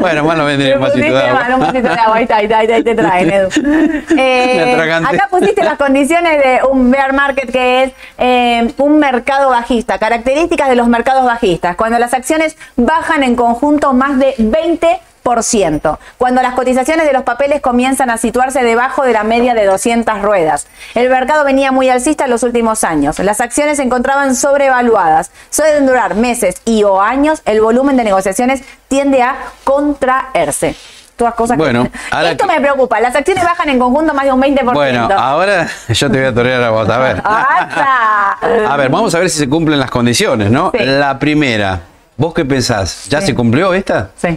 bueno, más no vendría un vasito de mal, un agua. vasito de agua, ahí está, ahí está, ahí está, ahí te traen, Edu. Eh, acá pusiste las condiciones de un bear market que es eh, un mercado bajista, características de los mercados bajistas, cuando las acciones bajan en conjunto más de 20%, cuando las cotizaciones de los papeles comienzan a situarse debajo de la media de 200 ruedas. El mercado venía muy alcista en los últimos años. Las acciones se encontraban sobrevaluadas. Suelen durar meses y o años. El volumen de negociaciones tiende a contraerse. Todas cosas que- Bueno, ahora Esto que- me preocupa. Las acciones bajan en conjunto más de un 20%. Bueno, ahora yo te voy a torear a vos. A ver. A ver, vamos a ver si se cumplen las condiciones, ¿no? Sí. La primera. ¿Vos qué pensás? ¿Ya Sí. se cumplió esta? Sí.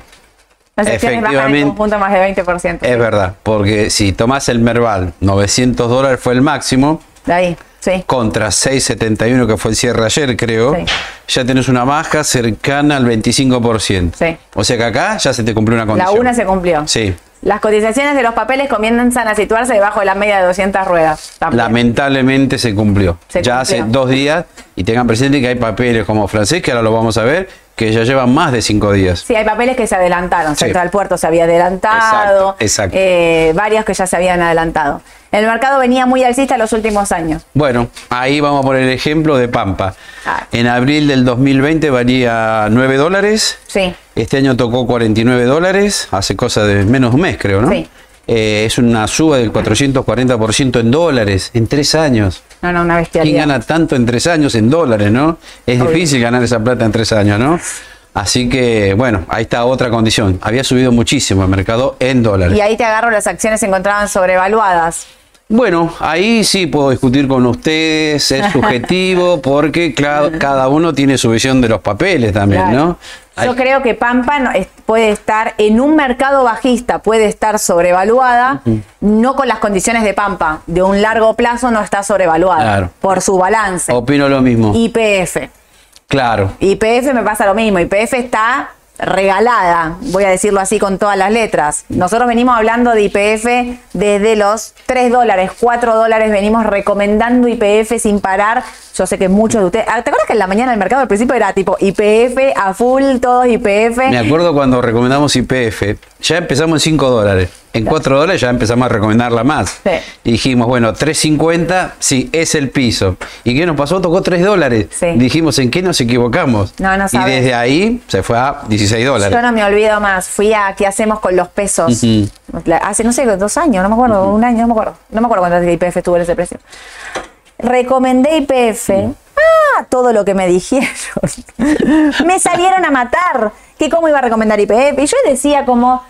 Las acciones bajan en Efectivamente. conjunto más de 20%. Es verdad, porque si tomás el Merval, 900 dólares fue el máximo, De ahí, sí. contra 671 que fue el cierre ayer, creo, Sí. ya tenés una baja cercana al 25%. Sí. O sea que acá ya se te cumplió una La condición. una se cumplió. Sí. Las cotizaciones de los papeles comienzan a situarse debajo de la media de 200 ruedas. También. Lamentablemente se cumplió. Se ya cumplió. hace dos días y tengan presente que hay papeles como francés, que ahora lo vamos a ver, que ya llevan más de cinco días. Sí, hay papeles que se adelantaron. Sí. Central Puerto se había adelantado. Exacto, exacto. eh, varios que ya se habían adelantado. El mercado venía muy alcista en los últimos años. Bueno, ahí vamos a poner el ejemplo de Pampa. Ah. En abril del 2020 valía 9 dólares. Sí. Este año tocó 49 dólares, hace cosa de menos de un mes, creo, ¿no? Sí. Eh, es una suba del 440% en dólares en tres años. No, no, una ¿Quién bestialidad. gana tanto en tres años en dólares, no? Es Obvio. difícil ganar esa plata en tres años, ¿no? Así que, bueno, ahí está otra condición. Había subido muchísimo el mercado en dólares. Y ahí te agarro, las acciones se encontraban sobrevaluadas. Bueno, ahí sí puedo discutir con ustedes, es subjetivo, porque cada uno tiene su visión de los papeles también, Claro. ¿no? Yo creo que Pampa puede estar en un mercado bajista, puede estar sobrevaluada, no con las condiciones de Pampa. De un largo plazo no está sobrevaluada Claro. por su balance. Opino lo mismo. IPF. claro. IPF me pasa lo mismo. IPF está regalada, voy a decirlo así con todas las letras. Nosotros venimos hablando de IPF desde los 3 dólares, 4 dólares, venimos recomendando IPF sin parar. Yo sé que muchos de ustedes... Ah, ¿Te acuerdas que en la mañana del mercado al principio era tipo IPF a full, todos IPF? Me acuerdo cuando recomendamos IPF, ya empezamos en 5 dólares. En 4 dólares ya empezamos a recomendarla más. Sí. Y dijimos, bueno, 3.50, sí, es el piso. ¿Y qué nos pasó? Tocó 3 dólares. Sí. Dijimos, ¿en qué nos equivocamos? No, no y sabes. desde ahí se fue a 16 dólares. Yo no me olvido más. Fui a ¿Qué hacemos con los pesos? Hace, no sé, dos años, no me acuerdo, un año, no me acuerdo. No me acuerdo cuánto IPF estuvo en ese precio. Recomendé IPF. Ah, todo lo que me dijeron. me salieron a matar. Que cómo iba a recomendar IPF. Y yo decía como,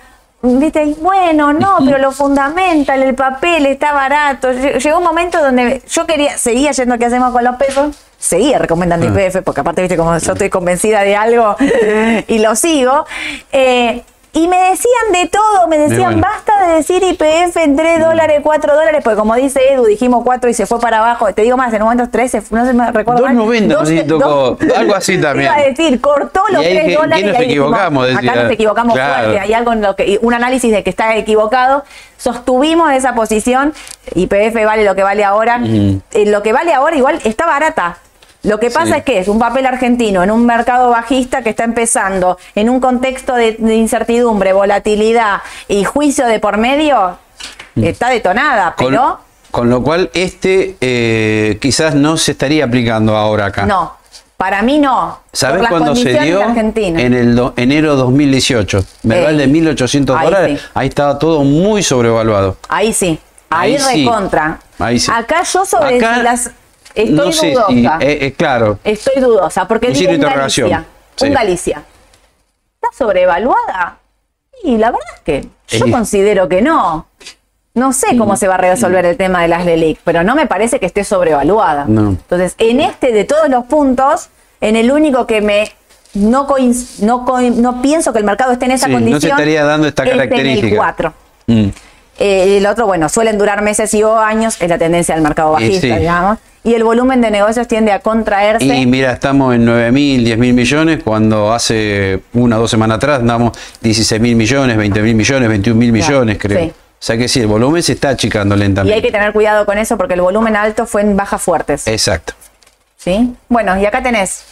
viste, bueno, no, pero lo fundamental, el papel está barato. Lle- Llegó un momento donde yo quería, seguía yendo ¿Qué hacemos con los pesos? Seguía recomendando IPF, porque aparte, viste, como yo estoy convencida de algo y lo sigo. Eh, Y me decían de todo, me decían, basta de decir IPF en 3 dólares, 4 dólares, porque como dice Edu, dijimos 4 y se fue para abajo. Te digo más, en un momento 13, no se me recuerdo. mal. 2.90 no sé si 12, tocó, algo así también. Iba a decir, cortó los Y ahí 3 que- dólares. que nos y ahí equivocamos. Acá nos equivocamos Claro. fuerte. Hay algo en lo que, un análisis de que está equivocado. Sostuvimos esa posición. IPF vale lo que vale ahora. Eh, lo que vale ahora igual está barata. Lo que pasa Sí. es que es un papel argentino en un mercado bajista que está empezando, en un contexto de, de incertidumbre, volatilidad y juicio de por medio, está detonada, Mm. Con, pero con lo cual, este eh, quizás no se estaría aplicando ahora acá. no. Para mí no. ¿Sabes cuándo se dio? En el do- enero 2018. Verbal Ey. de 1.800 Ahí dólares. sí. Ahí estaba todo muy sobrevaluado. Ahí sí. Ahí, Ahí sí. recontra. Ahí sí. Acá yo sobre Acá, las estoy no sé dudosa. eh, eh, claro, Estoy dudosa porque digo un. Galicia. Sí. Un Galicia. ¿Está sobrevaluada? Y la verdad es que yo considero que no. No sé cómo se va a resolver el tema de las LELIC, pero no me parece que esté sobrevaluada. No. Entonces, en este de todos los puntos, en el único que me no, coinc- no, coin- no pienso que el mercado esté en esa Sí, no se condición. estaría dando esta es En el característica. 4. Mm. Eh, el otro, bueno, suelen durar meses y o años, es la tendencia del mercado bajista, sí. digamos. Y el volumen de negocios tiende a contraerse. Y mira, estamos en 9 mil, 10 mil millones, cuando hace una o dos semanas atrás andamos 16 mil millones, 20 mil millones, 21 mil millones, creo. sí. O sea que sí, el volumen se está achicando Y lentamente. hay que tener cuidado con eso porque el volumen alto fue en bajas fuertes. Exacto. ¿Sí? Bueno, y acá tenés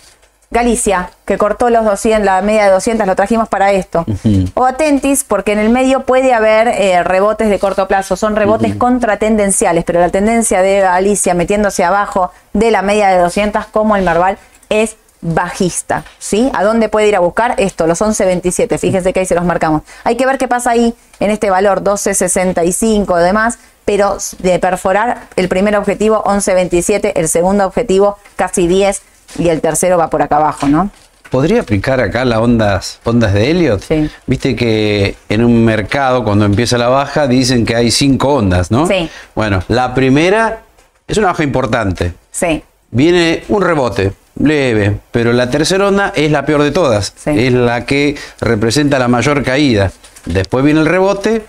Galicia, que cortó los 200, la media de 200, lo trajimos para esto. O Atentis, porque en el medio puede haber eh, rebotes de corto plazo, son rebotes contratendenciales, pero la tendencia de Galicia metiéndose abajo de la media de 200 como el Merval es bajista, ¿sí? ¿A dónde puede ir a buscar esto? Los 11.27, fíjense que ahí se los marcamos. Hay que ver qué pasa ahí en este valor 12.65 y demás, pero de perforar el primer objetivo 11.27, el segundo objetivo casi 10 y el tercero va por acá abajo, ¿no? ¿Podría aplicar acá las ondas, ondas de Elliot? Sí. Viste que en un mercado, cuando empieza la baja, dicen que hay cinco ondas, ¿no? Sí. Bueno, la primera es una baja importante. Sí, Viene un rebote leve, pero la tercera onda es la peor de todas. Sí. Es la que representa la mayor caída. Después viene el rebote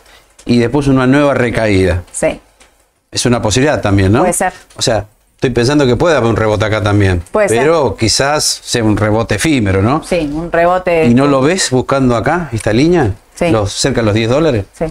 y después una nueva recaída. sí. Es una posibilidad también, ¿no? Puede ser. O sea, estoy pensando que puede haber un rebote acá también. Puede ser. pero quizás sea un rebote efímero, ¿no? Sí, un rebote. ¿Y no lo ves buscando acá, esta línea? Sí. Los, cerca de los 10 dólares. Sí.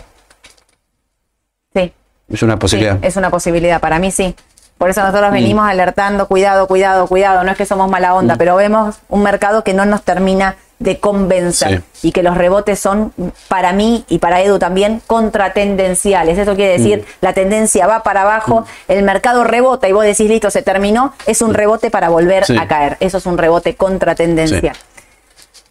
Sí. Es una posibilidad. Sí, es una posibilidad, para mí sí. Por eso nosotros venimos alertando, cuidado, cuidado, cuidado, no es que somos mala onda, pero vemos un mercado que no nos termina de convencer y que los rebotes son para mí y para Edu también contratendenciales. Eso quiere decir, la tendencia va para abajo, el mercado rebota y vos decís, listo, se terminó, es un rebote para volver Sí. a caer. Eso es un rebote contratendencial.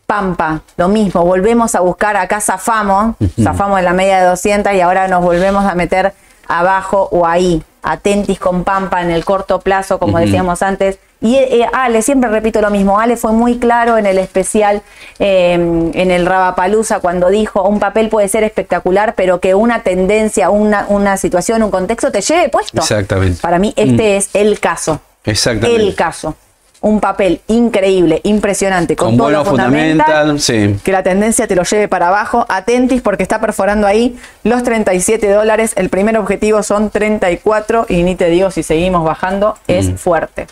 Pampa, lo mismo, volvemos a buscar acá zafamos, zafamos en la media de 200 y ahora nos volvemos a meter abajo o ahí, atentis con Pampa en el corto plazo, como decíamos antes. Y eh, Ale, siempre repito lo mismo, Ale fue muy claro en el especial, eh, en el Rabapalusa, cuando dijo, un papel puede ser espectacular, pero que una tendencia, una, una situación, un contexto te lleve puesto. Exactamente. Para mí este es el caso. Exactamente. El caso. Un papel increíble, impresionante, con, Con todo lo fundamental, sí. que la tendencia te lo lleve para abajo. Atentis porque está perforando ahí los 37 dólares. El primer objetivo son 34 y ni te digo si seguimos bajando, es Mm. fuerte.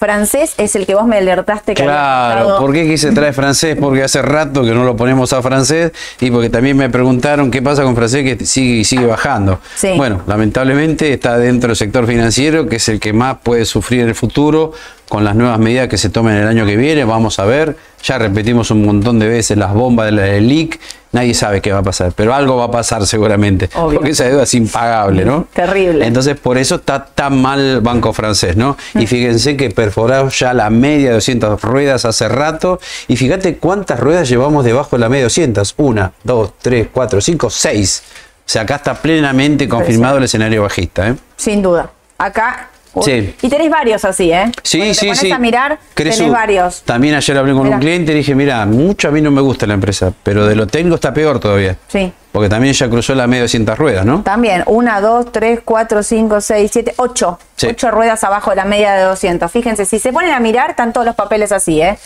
Francés es el que vos me alertaste que Claro, ¿por qué quise traer francés? Porque hace rato que no lo ponemos a francés y porque también me preguntaron qué pasa con francés que sigue sigue bajando. Sí. Bueno, lamentablemente está dentro del sector financiero, que es el que más puede sufrir en el futuro con las nuevas medidas que se tomen el año que viene. Vamos a ver, ya repetimos un montón de veces las bombas de la LIC, nadie sabe qué va a pasar, pero algo va a pasar seguramente, Obvio. porque esa deuda es impagable, ¿no? Terrible. Entonces, por eso está tan mal el Banco Francés, ¿no? Y fíjense que perforado ya la media de 200 ruedas hace rato. Y fíjate cuántas ruedas llevamos debajo de la media de 200. Una, dos, tres, cuatro, cinco, seis. O sea, acá está plenamente confirmado el escenario bajista, ¿eh? Sin duda. Acá. Uy, Sí. Y tenéis varios así, ¿eh? Sí, Cuando te pones sí. a mirar, tenés varios. También ayer hablé con Mirá. un cliente y dije, mira, mucho a mí no me gusta la empresa, pero de lo técnico está peor todavía. Sí. Porque también ya cruzó la media de 200 ruedas, ¿no? También, una, dos, tres, cuatro, cinco, seis, siete, ocho. Sí. Ocho ruedas abajo de la media de 200. Fíjense, si se ponen a mirar, están todos los papeles así, ¿eh?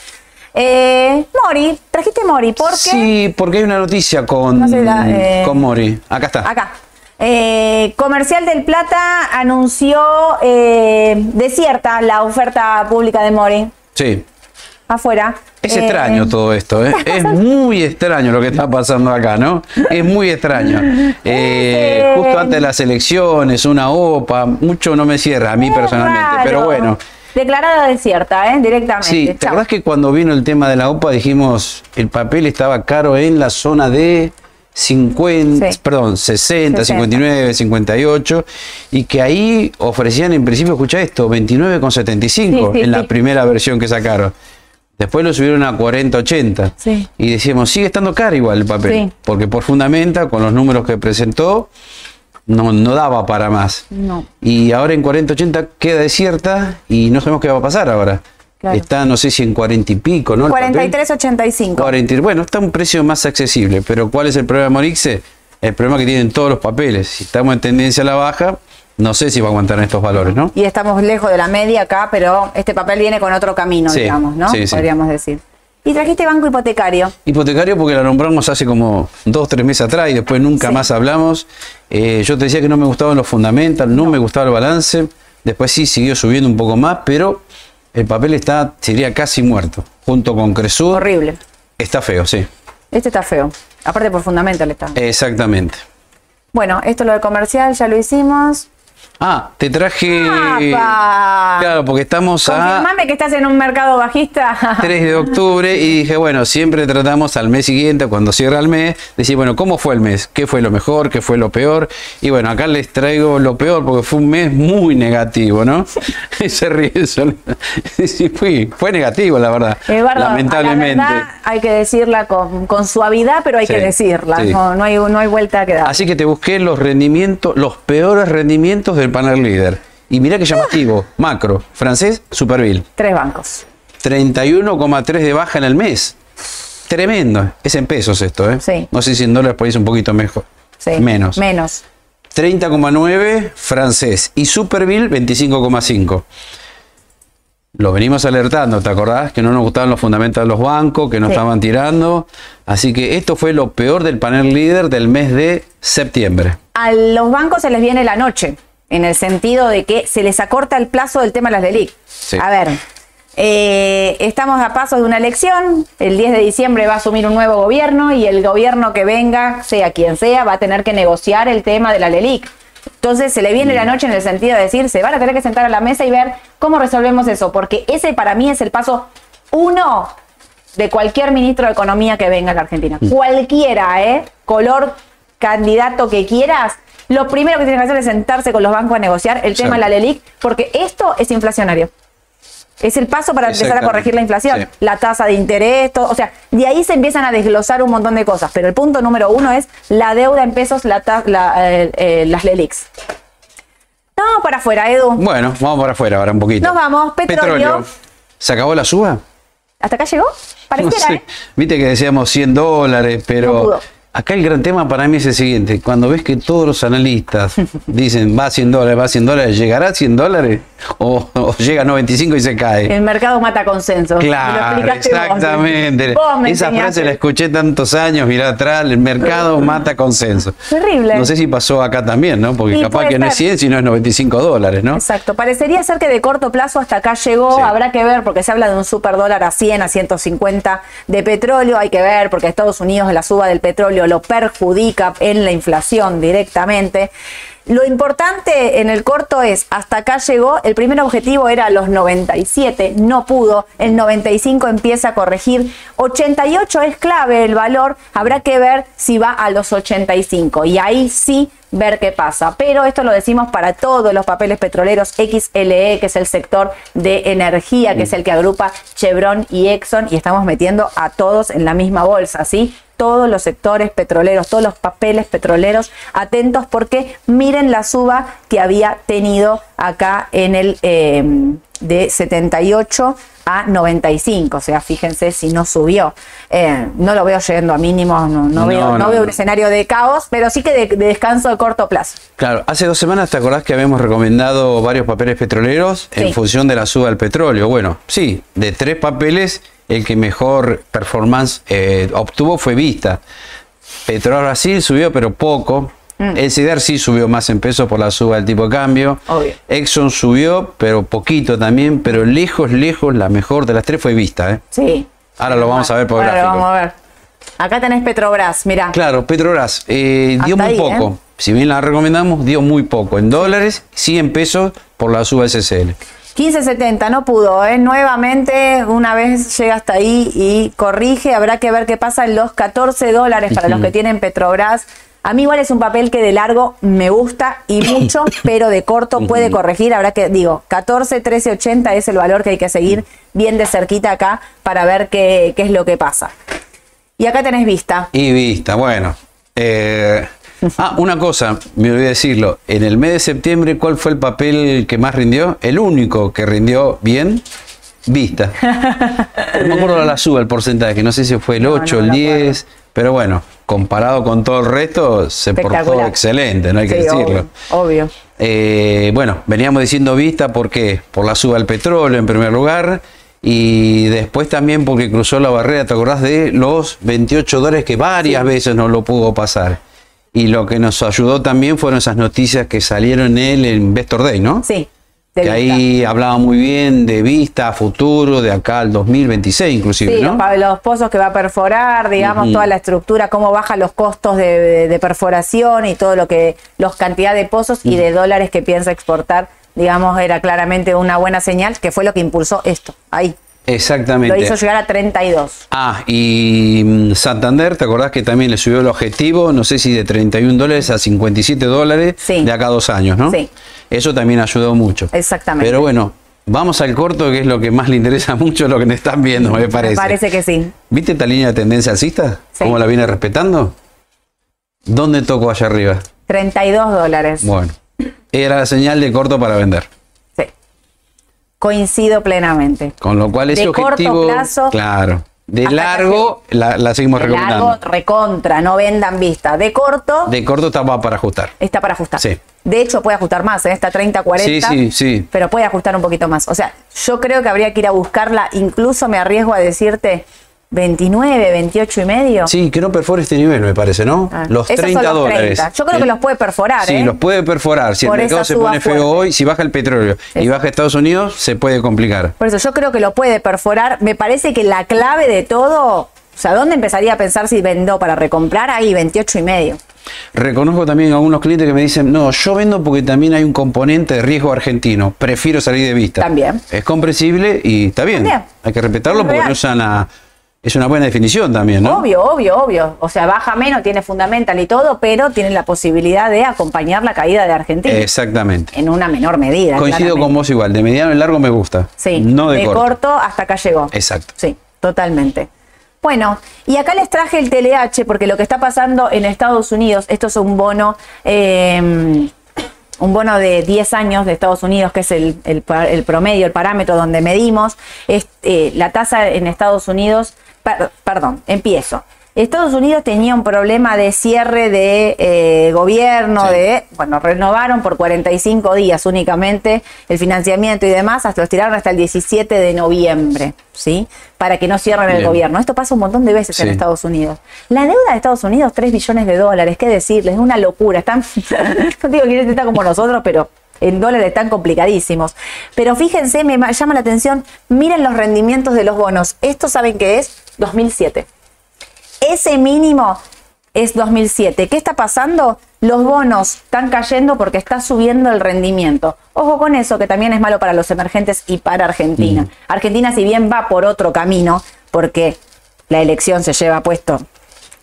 Eh, Mori, trajiste Mori, ¿por qué? Sí, porque hay una noticia con, No sé, la, eh, con Mori. Acá está. Acá. Eh, Comercial del Plata anunció eh, desierta la oferta pública de Mori. Sí. Afuera. Es Eh, extraño todo esto, ¿eh? Es muy extraño lo que está pasando acá, ¿no? Es muy extraño. Eh, Eh. justo antes de las elecciones, una OPA, mucho no me cierra a mí personalmente, pero bueno. Declarada desierta, ¿eh? Directamente. Sí, ¿te Chao. acordás que cuando vino el tema de la OPA dijimos el papel estaba caro en la zona de 50, Sí. perdón, 60, 60. 59, 58 y que ahí ofrecían en principio, escucha esto, 29,75 Sí, sí, en la primera versión que sacaron. Después lo subieron a 40, 80. Sí. Y decíamos, sigue estando caro igual el papel, porque por fundamenta, con los números que presentó, no, no daba para más. No. Y ahora en 40-80 queda desierta y no sabemos qué va a pasar ahora. Claro. Está, no sé si en 40 y pico, ¿no? el papel. 43.85. 40 y- bueno, está un precio más accesible, pero ¿cuál es el problema de Morixe? El problema que tienen todos los papeles. Si estamos en tendencia a la baja, no sé si va a aguantar en estos valores, ¿no? Y estamos lejos de la media acá, pero este papel viene con otro camino, Sí, digamos, ¿no? sí, sí. Podríamos decir. Y trajiste banco hipotecario. Hipotecario porque la nombramos hace como dos, tres meses atrás y después nunca más hablamos. Eh, yo te decía que no me gustaban los fundamentals, no, me gustaba el balance. Después sí siguió subiendo un poco más, pero el papel está, sería casi muerto. Junto con Cresud. Horrible. Está feo, sí. Este está feo. Aparte por fundamental está. Exactamente. Bueno, esto lo de comercial ya lo hicimos. Ah, te traje. ¡Apa! Claro, porque estamos a Confirmame que estás en un mercado bajista. 3 de octubre y dije, bueno, siempre tratamos al mes siguiente, cuando cierra el mes, decir, bueno, ¿cómo fue el mes? ¿Qué fue lo mejor? ¿Qué fue lo peor? Y bueno, acá les traigo lo peor porque fue un mes muy negativo, ¿no? Se ríe. Sí, fui, fue negativo, la verdad. Eduardo, lamentablemente. la verdad hay que decirla con, con suavidad, pero hay Sí, que decirla. sí. No, no hay, no hay vuelta que dar. Así que te busqué los rendimientos, los peores rendimientos del panel líder. Y mirá que llamativo, macro, francés, Superville. Tres bancos. 31,3 de baja en el mes. Tremendo. Es en pesos esto, ¿eh? Sí. No sé si en dólares es un poquito mejor. Sí. Menos. Menos. 30,9 francés y Superville 25,5. Lo venimos alertando, ¿te acordás? Que no nos gustaban los fundamentos de los bancos, que nos Sí. estaban tirando. Así que esto fue lo peor del panel líder del mes de septiembre. A los bancos se les viene la noche, en el sentido de que se les acorta el plazo del tema de las LELIC. Sí. A ver, eh, estamos a pasos de una elección, el 10 de diciembre va a asumir un nuevo gobierno y el gobierno que venga, sea quien sea, va a tener que negociar el tema de la LELIC. Entonces se le viene Mm. la noche en el sentido de decir, se van a tener que sentar a la mesa y ver cómo resolvemos eso, porque ese para mí es el paso uno de cualquier ministro de Economía que venga a la Argentina. Mm. Cualquiera, ¿eh? Color, candidato que quieras, lo primero que tienes que hacer es sentarse con los bancos a negociar el tema de la LELIC, porque esto es inflacionario. Es el paso para empezar a corregir la inflación, Sí. la tasa de interés, todo, o sea, de ahí se empiezan a desglosar un montón de cosas, pero el punto número uno es la deuda en pesos, la ta- la, eh, eh, las LELICs. No, para afuera, Edu. Bueno, vamos para afuera ahora un poquito. Nos vamos, petróleo. ¿Se acabó la suba? ¿Hasta acá llegó? No Pareciera, sé. ¿eh? Viste que decíamos 100 dólares, No pero. Acá el gran tema para mí es el siguiente. Cuando ves que todos los analistas dicen va a 100 dólares, va a 100 dólares, ¿llegará a 100 dólares? ¿O, o llega a 95 y se cae? El mercado mata consenso. Lo Claro, vos. exactamente. Vos Esa enseñaste. frase la escuché tantos años, mirá atrás, el mercado mata consenso. Terrible. No sé si pasó acá también, ¿no? Porque Sí, capaz que no es ser. 100, sino es 95 dólares, ¿no? Exacto. Parecería ser que de corto plazo hasta acá llegó. Sí. Habrá que ver porque se habla de un super dólar a 100, a 150 de petróleo. Hay que ver porque Estados Unidos la suba del petróleo lo perjudica en la inflación directamente. Lo importante en el corto es, hasta acá llegó, el primer objetivo era los 97, no pudo, el 95 empieza a corregir, 88 es clave el valor, habrá que ver si va a los 85 y ahí sí ver qué pasa. Pero esto lo decimos para todos los papeles petroleros XLE, que es el sector de energía, que es el que agrupa Chevron y Exxon, y estamos metiendo a todos en la misma bolsa, ¿sí? Todos los sectores petroleros, todos los papeles petroleros, atentos porque miren la suba que había tenido acá en el eh, de 78 a 95, o sea, fíjense si no subió. Eh, no lo veo llegando a mínimos, no, no No, veo, no un escenario de caos, pero sí que de, de descanso de corto plazo. Claro, hace dos semanas te acordás que habíamos recomendado varios papeles petroleros Sí. en función de la suba del petróleo. Bueno, sí, de tres papeles el que mejor performance eh, obtuvo fue Vista. Petróleo Brasil subió, pero poco. El CIDER sí subió más en peso por la suba del tipo de cambio. Obvio. Exxon subió, pero poquito también. Pero lejos, lejos, la mejor de las tres fue Vista. ¿eh? Sí. Ahora lo vamos a ver por Ahora lo gráfico. vamos a ver. Acá tenés Petrobras, mirá. Claro, Petrobras eh, dio muy ahí, poco. ¿eh? Si bien la recomendamos, dio muy poco. En dólares, sí en pesos por la suba SCL. 15.70, no pudo, ¿eh? Nuevamente, una vez llega hasta ahí y corrige, habrá que ver qué pasa en los 14 dólares para los que tienen Petrobras. A mí igual es un papel que de largo me gusta y mucho, pero de corto puede corregir. Habrá que, digo, 14, 13, 80 es el valor que hay que seguir bien de cerquita acá para ver qué, qué es lo que pasa. Y acá tenés vista. Y vista, bueno. eh, ah, una cosa, me olvidé decirlo. En el mes de septiembre, ¿cuál fue el papel que más rindió? El único que rindió bien, vista. No me acuerdo la suba, el porcentaje, no sé si fue el No, 8, no el me 10, pero bueno, comparado con todo el resto, se portó excelente, no hay que decirlo. Obvio. obvio. Eh, bueno, veníamos diciendo vista porque por la suba del petróleo en primer lugar y después también porque cruzó la barrera, ¿te acordás de los 28 dólares que varias veces no lo pudo pasar? Y lo que nos ayudó también fueron esas noticias que salieron en el Investor Day, ¿no? Sí. de Que vista. ahí hablaba muy bien de vista futuro, de acá al 2026 inclusive, Sí, ¿no? los, los pozos que va a perforar, digamos, toda la estructura, cómo bajan los costos de, de- de perforación y todo lo que, los cantidad de pozos y de dólares que piensa exportar, digamos, era claramente una buena señal, que fue lo que impulsó esto, ahí. Exactamente. Lo hizo llegar a 32. Ah, y mm, Santander, ¿te acordás que también le subió el objetivo? No sé si de 31 dólares a 57 dólares Sí. de acá a dos años, ¿no? Sí. Eso también ayudó mucho. Exactamente. Pero bueno, vamos al corto, que es lo que más le interesa mucho, lo que me están viendo, me parece. Me parece que sí. ¿Viste esta línea de tendencia alcista? Sí. ¿Cómo la viene respetando? ¿Dónde tocó allá arriba? 32 dólares. Bueno, era la señal de corto para vender. Coincido plenamente. Con lo cual ese De corto objetivo, plazo claro, de largo la, la seguimos De recomendando. largo, recontra, no vendan vista. De corto, De corto estaba para ajustar. está para ajustar. Sí. De hecho, puede ajustar más, ¿eh? está 30, 40. Sí, sí, sí. Pero puede ajustar un poquito más. O sea, yo creo que habría que ir a buscarla. Incluso me arriesgo a decirte 29, 28 y medio. Sí, que no perfore este nivel, me parece, ¿no? Ah, Los esos 30 son los dólares. 30. Yo creo que los puede perforar, Sí, ¿eh? los puede perforar. Si Por el mercado se pone feo hoy, si baja el petróleo y baja Estados Unidos, se puede complicar. Por eso yo creo que lo puede perforar. Me parece que la clave de todo, o sea, ¿dónde empezaría a pensar si vendó para recomprar? Ahí, 28 y medio. Reconozco también a algunos clientes que me dicen, no, yo vendo porque también hay un componente de riesgo argentino, prefiero salir de vista. También. Es comprensible y está bien. También. Hay que respetarlo Es porque no es es una buena definición también, ¿no? Obvio, obvio, obvio. O sea, baja menos, tiene fundamental y todo, pero tiene la posibilidad de acompañar la caída de Argentina. Exactamente. En una menor medida. Coincido claramente. con vos igual, de mediano y largo me gusta. Sí, No de, corto. corto hasta acá llegó. Exacto. Sí, totalmente. Bueno, y acá les traje el TLH porque lo que está pasando en Estados Unidos, esto es un bono, eh, un bono de 10 años de Estados Unidos, que es el, el el promedio, el parámetro donde medimos, es, eh, la tasa en Estados Unidos, per- perdón, empiezo. Estados Unidos tenía un problema de cierre de eh, gobierno, Sí. de, bueno, renovaron por 45 días únicamente el financiamiento y demás, hasta los tiraron hasta el 17 de noviembre, ¿sí? Para que no cierren el gobierno. Esto pasa un montón de veces en. Estados Unidos. La deuda de Estados Unidos, 3 billones de dólares, ¿qué decirles? Es una locura. Están, no digo que está como nosotros, pero en dólares están complicadísimos. Pero fíjense, me ma- llama la atención, miren los rendimientos de los bonos. Esto saben qué es 2007. Ese mínimo es 2007. ¿Qué está pasando? Los bonos están cayendo porque está subiendo el rendimiento. Ojo con eso, que también es malo para los emergentes y para Argentina. Argentina, si bien va por otro camino, porque la elección se lleva puesto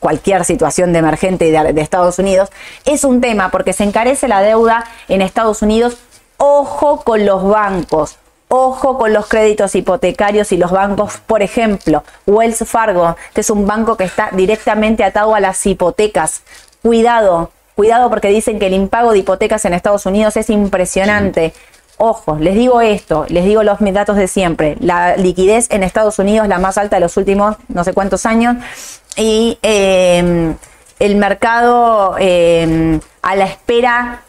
cualquier situación de emergente de Estados Unidos, es un tema porque se encarece la deuda en Estados Unidos. Ojo con los bancos. Ojo con los créditos hipotecarios y los bancos, por ejemplo, Wells Fargo, que es un banco que está directamente atado a las hipotecas. Cuidado, cuidado porque dicen que el impago de hipotecas en Estados Unidos es impresionante. Ojo, les digo esto, les digo los datos de siempre. La liquidez en Estados Unidos es la más alta de los últimos no sé cuántos años y eh, el mercado eh, a la espera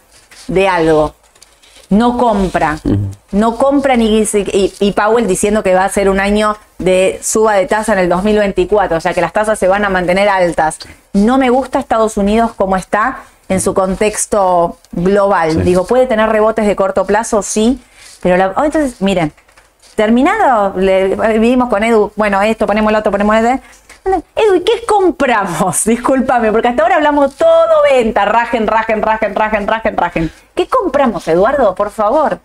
de algo no compra. No compra ni y, y Powell diciendo que va a ser un año de suba de tasa en el 2024, o sea que las tasas se van a mantener altas. No me gusta Estados Unidos como está en su contexto global. Digo, puede tener rebotes de corto plazo, sí, pero la, oh, entonces, miren, terminado, le, vivimos con Edu, bueno, esto, ponemos el otro, ponemos este. Edu, ¿y qué compramos? Discúlpame, porque hasta ahora hablamos todo venta, rajen, rajen, rajen, rajen, rajen, rajen. ¿Qué compramos, Eduardo? Por favor.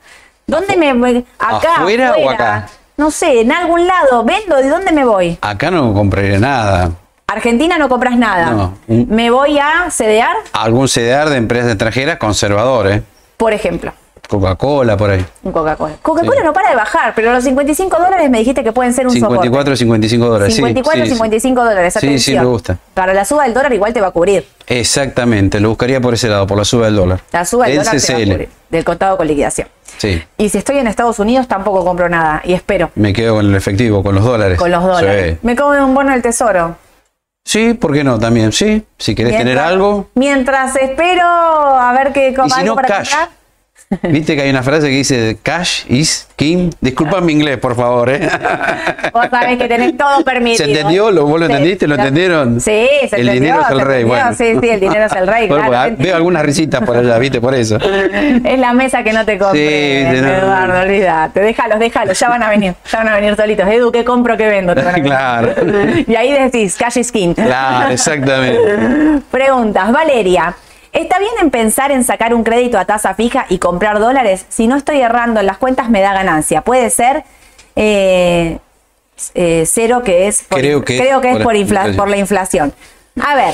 ¿Dónde me voy? Acá. ¿Afuera o acá? No sé, en algún lado. Vendo, ¿de dónde me voy? Acá no compraría nada. Argentina no compras nada. No. Me voy a cedear, Algún CDR de empresas extranjeras conservador, ¿eh? por ejemplo. Coca-Cola por ahí. Un Coca-Cola. Coca-Cola no para de bajar, pero los 55 dólares me dijiste que pueden ser un 54 55 dólares. sí, 54, sí, sí. 55 dólares. Sí, sí, atención. me gusta. Para la suba del dólar igual te va a cubrir. Exactamente, lo buscaría por ese lado, por la suba del dólar. La suba del El dólar te va a cubrir. Del contado con liquidación. Sí, Y si estoy en Estados Unidos tampoco compro nada. Y espero. me quedo con el efectivo, con los dólares. Con los dólares. Sí, Me como un bono del tesoro. Sí, ¿por qué no? También, sí. Si querés tener algo. Mientras espero a ver qué Y como si algo no, para cash. comprar. Viste que hay una frase que dice cash is king. Disculpa mi inglés, por favor, ¿eh? Vos sabés que tenés todo permitido. ¿Se entendió? ¿Lo- vos lo Sí. entendieron? ¿Lo entendieron? Sí, se El entendió, dinero es el rey, bueno. Sí, sí, el dinero es el rey, Bueno, claramente. Veo algunas risitas por allá, ¿viste? Por eso. Es la mesa que no te compré, Sí, no. Eduardo, olvídate. Déjalos, déjalos, ya van a venir, ya van a venir solitos. Edu, ¿qué compro, qué vendo? Te van a. Claro. Y ahí decís, cash is king. Claro, exactamente. Preguntas, Valeria. ¿Está bien en pensar en sacar un crédito a tasa fija y comprar dólares? Si no estoy errando en las cuentas me da ganancia. Puede ser eh, eh, cero que es por, Creo que es es por la infla- inflación. por la inflación. A ver,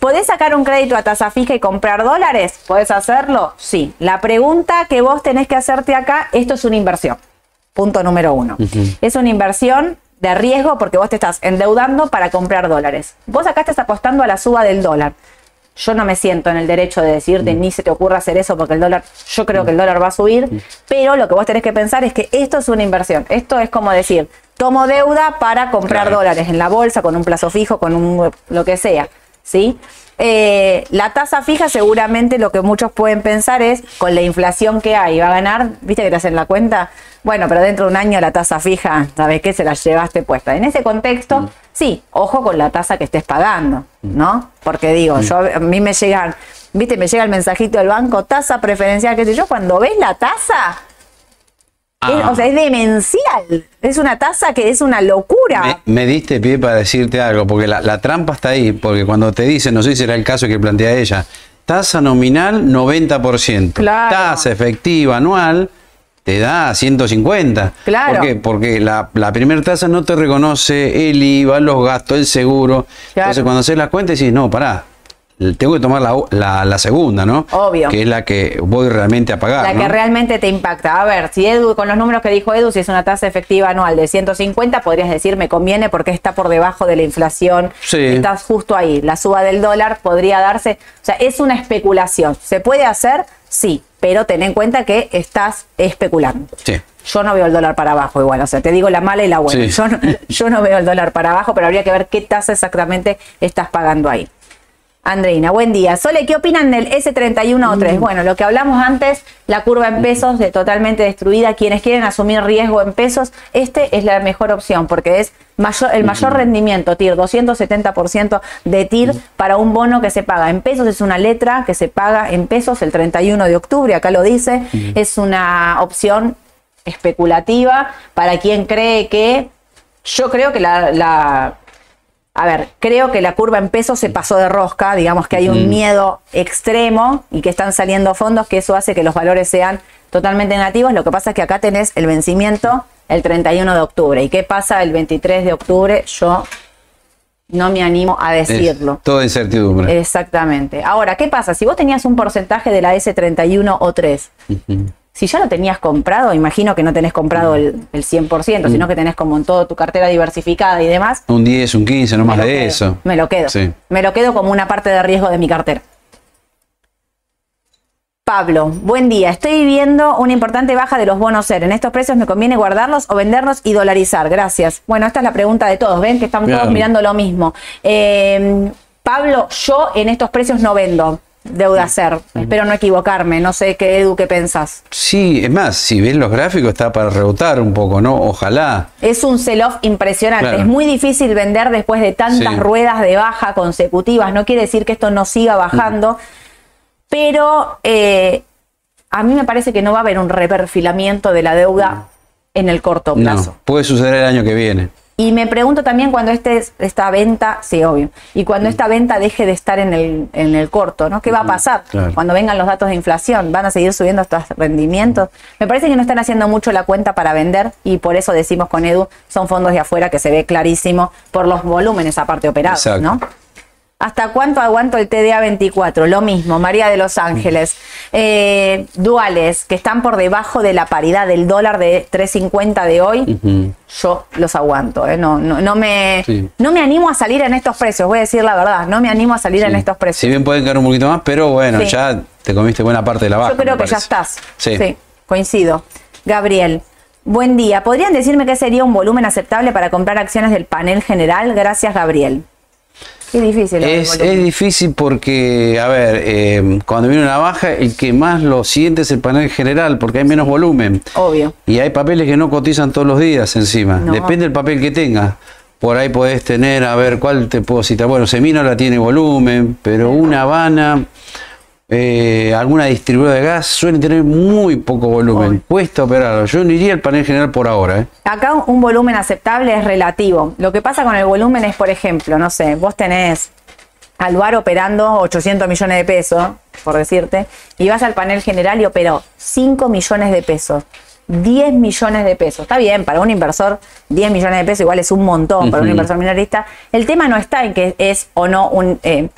¿podés sacar un crédito a tasa fija y comprar dólares? ¿Podés hacerlo? Sí. La pregunta que vos tenés que hacerte acá, esto es una inversión. Punto número uno. Es una inversión de riesgo porque vos te estás endeudando para comprar dólares. Vos acá estás apostando a la suba del dólar. Yo no me siento en el derecho de decirte ni se te ocurra hacer eso porque el dólar, yo creo que el dólar va a subir, pero lo que vos tenés que pensar es que esto es una inversión. Esto es como decir, tomo deuda para comprar Claro. dólares en la bolsa con un plazo fijo, con un lo que sea, ¿sí? Eh, la tasa fija seguramente lo que muchos pueden pensar es con la inflación que hay, va a ganar, viste que te hacen la cuenta, bueno, pero dentro de un año la tasa fija, ¿sabes qué? Se la llevaste puesta. En ese contexto, sí, ojo con la tasa que estés pagando, ¿no? Porque digo, yo a mí me llegan, viste, me llega el mensajito del banco, tasa preferencial, qué sé yo, cuando ves la tasa, es- Ah. o sea, es demencial, es una tasa que es una locura. Me, me diste pie para decirte algo, porque la, la trampa está ahí, porque cuando te dicen, no sé si será el caso que plantea ella, tasa nominal 90%, Claro. tasa efectiva anual te da 150. Claro. ¿Por qué? Porque la, la primera tasa no te reconoce el IVA, los gastos, el seguro. Claro. Entonces cuando haces las cuentas decís, no, pará, tengo que tomar la, la- la segunda, ¿no? Obvio. Que es la que voy realmente a pagar. La ¿no? que realmente te impacta. A ver, si Edu, con los números que dijo Edu, si es una tasa efectiva anual de 150, podrías decir, me conviene porque está por debajo de la inflación. Sí. Estás justo ahí. La suba del dólar podría darse. O sea, es una especulación. ¿Se puede hacer? Sí, pero ten en cuenta que estás especulando. Sí. Yo no veo el dólar para abajo igual, o sea, te digo la mala y la buena. Sí. Yo, no, yo no veo el dólar para abajo, pero habría que ver qué tasa exactamente estás pagando ahí. Andreina, buen día. Sole, ¿qué opinan del S31 o Mm. 3? Bueno, lo que hablamos antes, la curva en pesos de totalmente destruida. Quienes quieren asumir riesgo en pesos, este es la mejor opción porque es mayor, el mayor rendimiento, TIR, 270% de TIR para un bono que se paga en pesos. Es una letra que se paga en pesos el 31 de octubre, acá lo dice. Es una opción especulativa para quien cree que yo creo que la, la- a ver, creo que la curva en pesos se pasó de rosca, digamos que hay un miedo extremo y que están saliendo fondos, que eso hace que los valores sean totalmente negativos. Lo que pasa es que acá tenés el vencimiento el 31 de octubre. ¿Y qué pasa el 23 de octubre? Yo no me animo a Es decirlo. toda incertidumbre. Exactamente. Ahora, ¿qué pasa? Si vos tenías un porcentaje de la S31 o 3, si ya lo tenías comprado, imagino que no tenés comprado el, el 100%, sino que tenés como en todo tu cartera diversificada y demás, Un 10, un 15, no más de quedo, eso. Me lo quedo. Sí. Me lo quedo como una parte de riesgo de mi cartera. Pablo, buen día. Estoy viendo una importante baja de los bonos SER. ¿En estos precios me conviene guardarlos o venderlos y dolarizar? Gracias. Bueno, esta es la pregunta de todos. Ven que estamos todos mirando lo mismo. Eh, Pablo, yo en estos precios no vendo. Deuda ser. Espero no equivocarme, no sé qué Edu, qué pensás. Sí, es más, si ves los gráficos está para rebotar un poco, ¿no? Ojalá. Es un sell-off impresionante. Claro. Es muy difícil vender después de tantas Sí. ruedas de baja consecutivas. No quiere decir que esto no siga bajando, pero eh, a mí me parece que no va a haber un reperfilamiento de la deuda en el corto plazo. No, puede suceder el año que viene. Y me pregunto también cuando este, esta venta, sí, obvio, y cuando esta venta deje de estar en el, en el corto, ¿no? ¿Qué va a pasar claro. cuando vengan los datos de inflación? ¿Van a seguir subiendo estos rendimientos? Me parece que no están haciendo mucho la cuenta para vender y por eso decimos con Edu, son fondos de afuera que se ve clarísimo por los volúmenes aparte operados, Exacto. ¿no? ¿Hasta cuánto aguanto el TDA 24? Lo mismo, María de Los Ángeles. Eh, duales, que están por debajo de la paridad del dólar de 3.50 de hoy, yo los aguanto. ¿eh? No, no, no, me, Sí. no me animo a salir en estos precios, voy a decir la verdad. No me animo a salir en estos Si precios. bien pueden caer un poquito más, pero bueno, Sí. ya te comiste buena parte de la baja. yo creo que ya estás. Sí. coincido. Gabriel. Buen día. ¿Podrían decirme qué sería un volumen aceptable para comprar acciones del panel general? Gracias, Gabriel. Qué difícil. Es, es difícil porque, a ver, eh, cuando viene una baja, el que más lo siente es el panel general, porque hay menos volumen. Obvio. Y hay papeles que no cotizan todos los días encima. No. Depende del papel que tengas. Por ahí podés tener, a ver, ¿cuál te puedo citar? Bueno, Semino la tiene volumen, pero una Habana, eh, alguna distribuidora de gas suelen tener muy poco volumen. Obvio. Cuesta operarlo. Yo no iría al panel general por ahora. ¿eh? Acá un volumen aceptable es relativo. Lo que pasa con el volumen es, por ejemplo, no sé, vos tenés al bar operando 800 millones de pesos, por decirte, y vas al panel general y operó 5 millones de pesos. 10 millones de pesos. Está bien, para un inversor 10 millones de pesos igual es un montón para un inversor minorista. El tema no está en que es o no un... eh,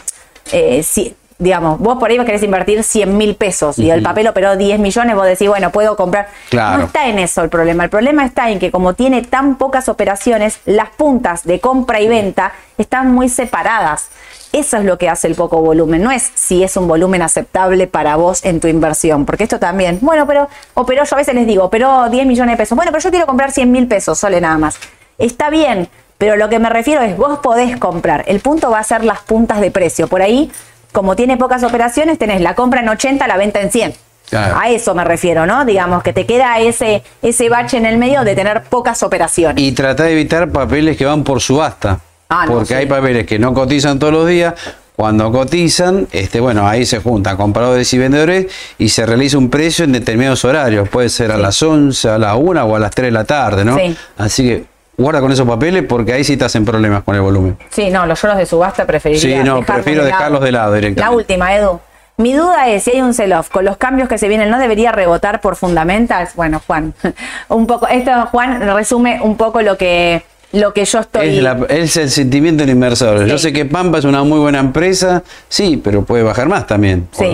eh, si- digamos, vos por ahí vos querés invertir 100 mil pesos y el papel operó 10 millones, vos decís, bueno, puedo comprar. Claro. No está en eso el problema. El problema está en que como tiene tan pocas operaciones, las puntas de compra y venta están muy separadas. Eso es lo que hace el poco volumen. No es si es un volumen aceptable para vos en tu inversión. Porque esto también, bueno, pero operó, yo a veces les digo, operó 10 millones de pesos. Bueno, pero yo quiero comprar 100 mil pesos, sole nada más. Está bien, pero lo que me refiero es, vos podés comprar. El punto va a ser las puntas de precio. Por ahí, como tiene pocas operaciones, tenés la compra en 80, la venta en 100. Claro. A eso me refiero, ¿no? Digamos que te queda ese, ese bache en el medio de tener pocas operaciones. Y trata de evitar papeles que van por subasta. Ah, no, porque sí. hay papeles que no cotizan todos los días. Cuando cotizan, este, bueno, ahí se juntan compradores y vendedores y se realiza un precio en determinados horarios. Puede ser a las 11, a las 1 o a las 3 de la tarde, ¿no? Sí. Así que guarda con esos papeles porque ahí sí te hacen problemas con el volumen. Sí, no, los yo los de subasta preferiría. Sí, no, dejarlos prefiero dejarlos de lado directamente. La última, Edu. Mi duda es si hay un sell-off con los cambios que se vienen, ¿no debería rebotar por fundamentals? Bueno, Juan, un poco, esto Juan resume un poco lo que, lo que yo estoy. Es, la- es el sentimiento del inversor. Yo sé que Pampa es una muy buena empresa, sí, pero puede bajar más también. Sí.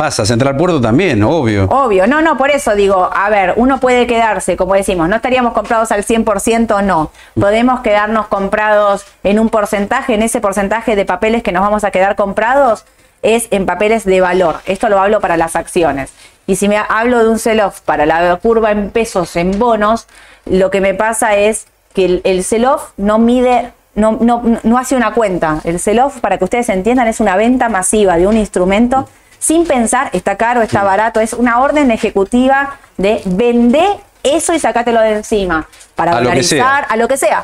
Pasa, Central Puerto también, obvio. Obvio, no, no, por eso digo, a ver, uno puede quedarse, como decimos, no estaríamos comprados al 100%, no. Podemos quedarnos comprados en un porcentaje, en ese porcentaje de papeles que nos vamos a quedar comprados es en papeles de valor. Esto lo hablo para las acciones. Y si me hablo de un sell-off para la curva en pesos, en bonos, lo que me pasa es que el, el sell-off no mide, no, no, no hace una cuenta. El sell-off, para que ustedes entiendan, es una venta masiva de un instrumento sin pensar, está caro, está barato, es una orden ejecutiva de vender eso y sacátelo de encima para A lo dolarizar, a lo que sea.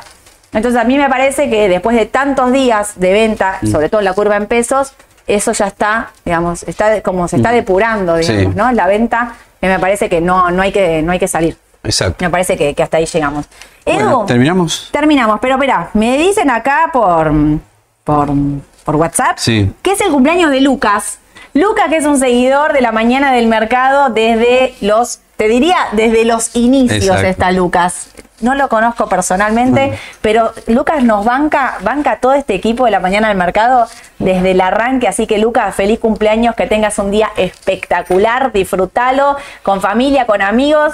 Entonces a mí me parece que después de tantos días de venta, Mm. sobre todo en la curva en pesos, eso ya está, digamos, está como se está depurando, digamos, Mm. Sí. ¿no? La venta, me parece que no, no hay que, no hay que salir. Exacto. Me parece que, que hasta ahí llegamos. Bueno, Edu, ¿Terminamos? terminamos, pero espera, me dicen acá por, por, por WhatsApp Sí. que es el cumpleaños de Lucas. Lucas, que es un seguidor de la mañana del mercado desde los, te diría, desde los inicios Exacto. está Lucas. No lo conozco personalmente, pero Lucas nos banca, banca todo este equipo de la mañana del mercado desde el arranque. Así que Lucas, feliz cumpleaños, que tengas un día espectacular, disfrútalo con familia, con amigos.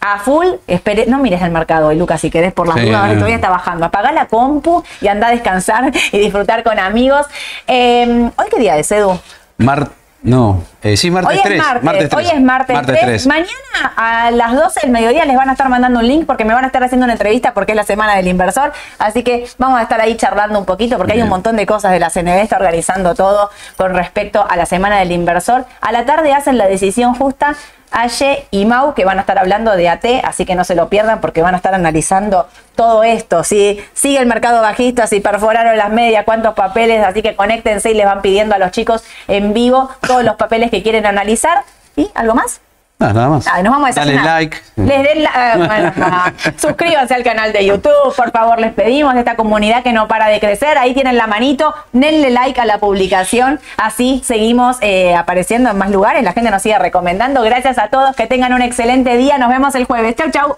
A full, espere, no mires el mercado hoy, Lucas, si querés por las Sí, dudas, ahora todavía está bajando. Apaga la compu y anda a descansar y disfrutar con amigos. Eh, ¿Hoy qué día es, Edu? No, eh, sí, martes Hoy 3. es martes, hoy es martes, 3. 3. Mañana a las 12 del mediodía les van a estar mandando un link porque me van a estar haciendo una entrevista porque es la semana del inversor. Así que vamos a estar ahí charlando un poquito porque hay un montón de cosas de la CNB, está organizando todo con respecto a la semana del inversor. A la tarde hacen la decisión justa. Aye y Mau, que van a estar hablando de AT, así que no se lo pierdan porque van a estar analizando todo esto. Si sigue el mercado bajista, si perforaron las medias, cuántos papeles, así que conéctense y les van pidiendo a los chicos en vivo todos los papeles que quieren analizar. ¿Y algo más? Ah, nada más. Ah, nos vamos a Dale like. Les den la- bueno, ah, suscríbanse al canal de YouTube, por favor, les pedimos esta comunidad que no para de crecer. Ahí tienen la manito, denle like a la publicación. Así seguimos eh, apareciendo en más lugares. La gente nos sigue recomendando. Gracias a todos, que tengan un excelente día. Nos vemos el jueves. Chau, chau.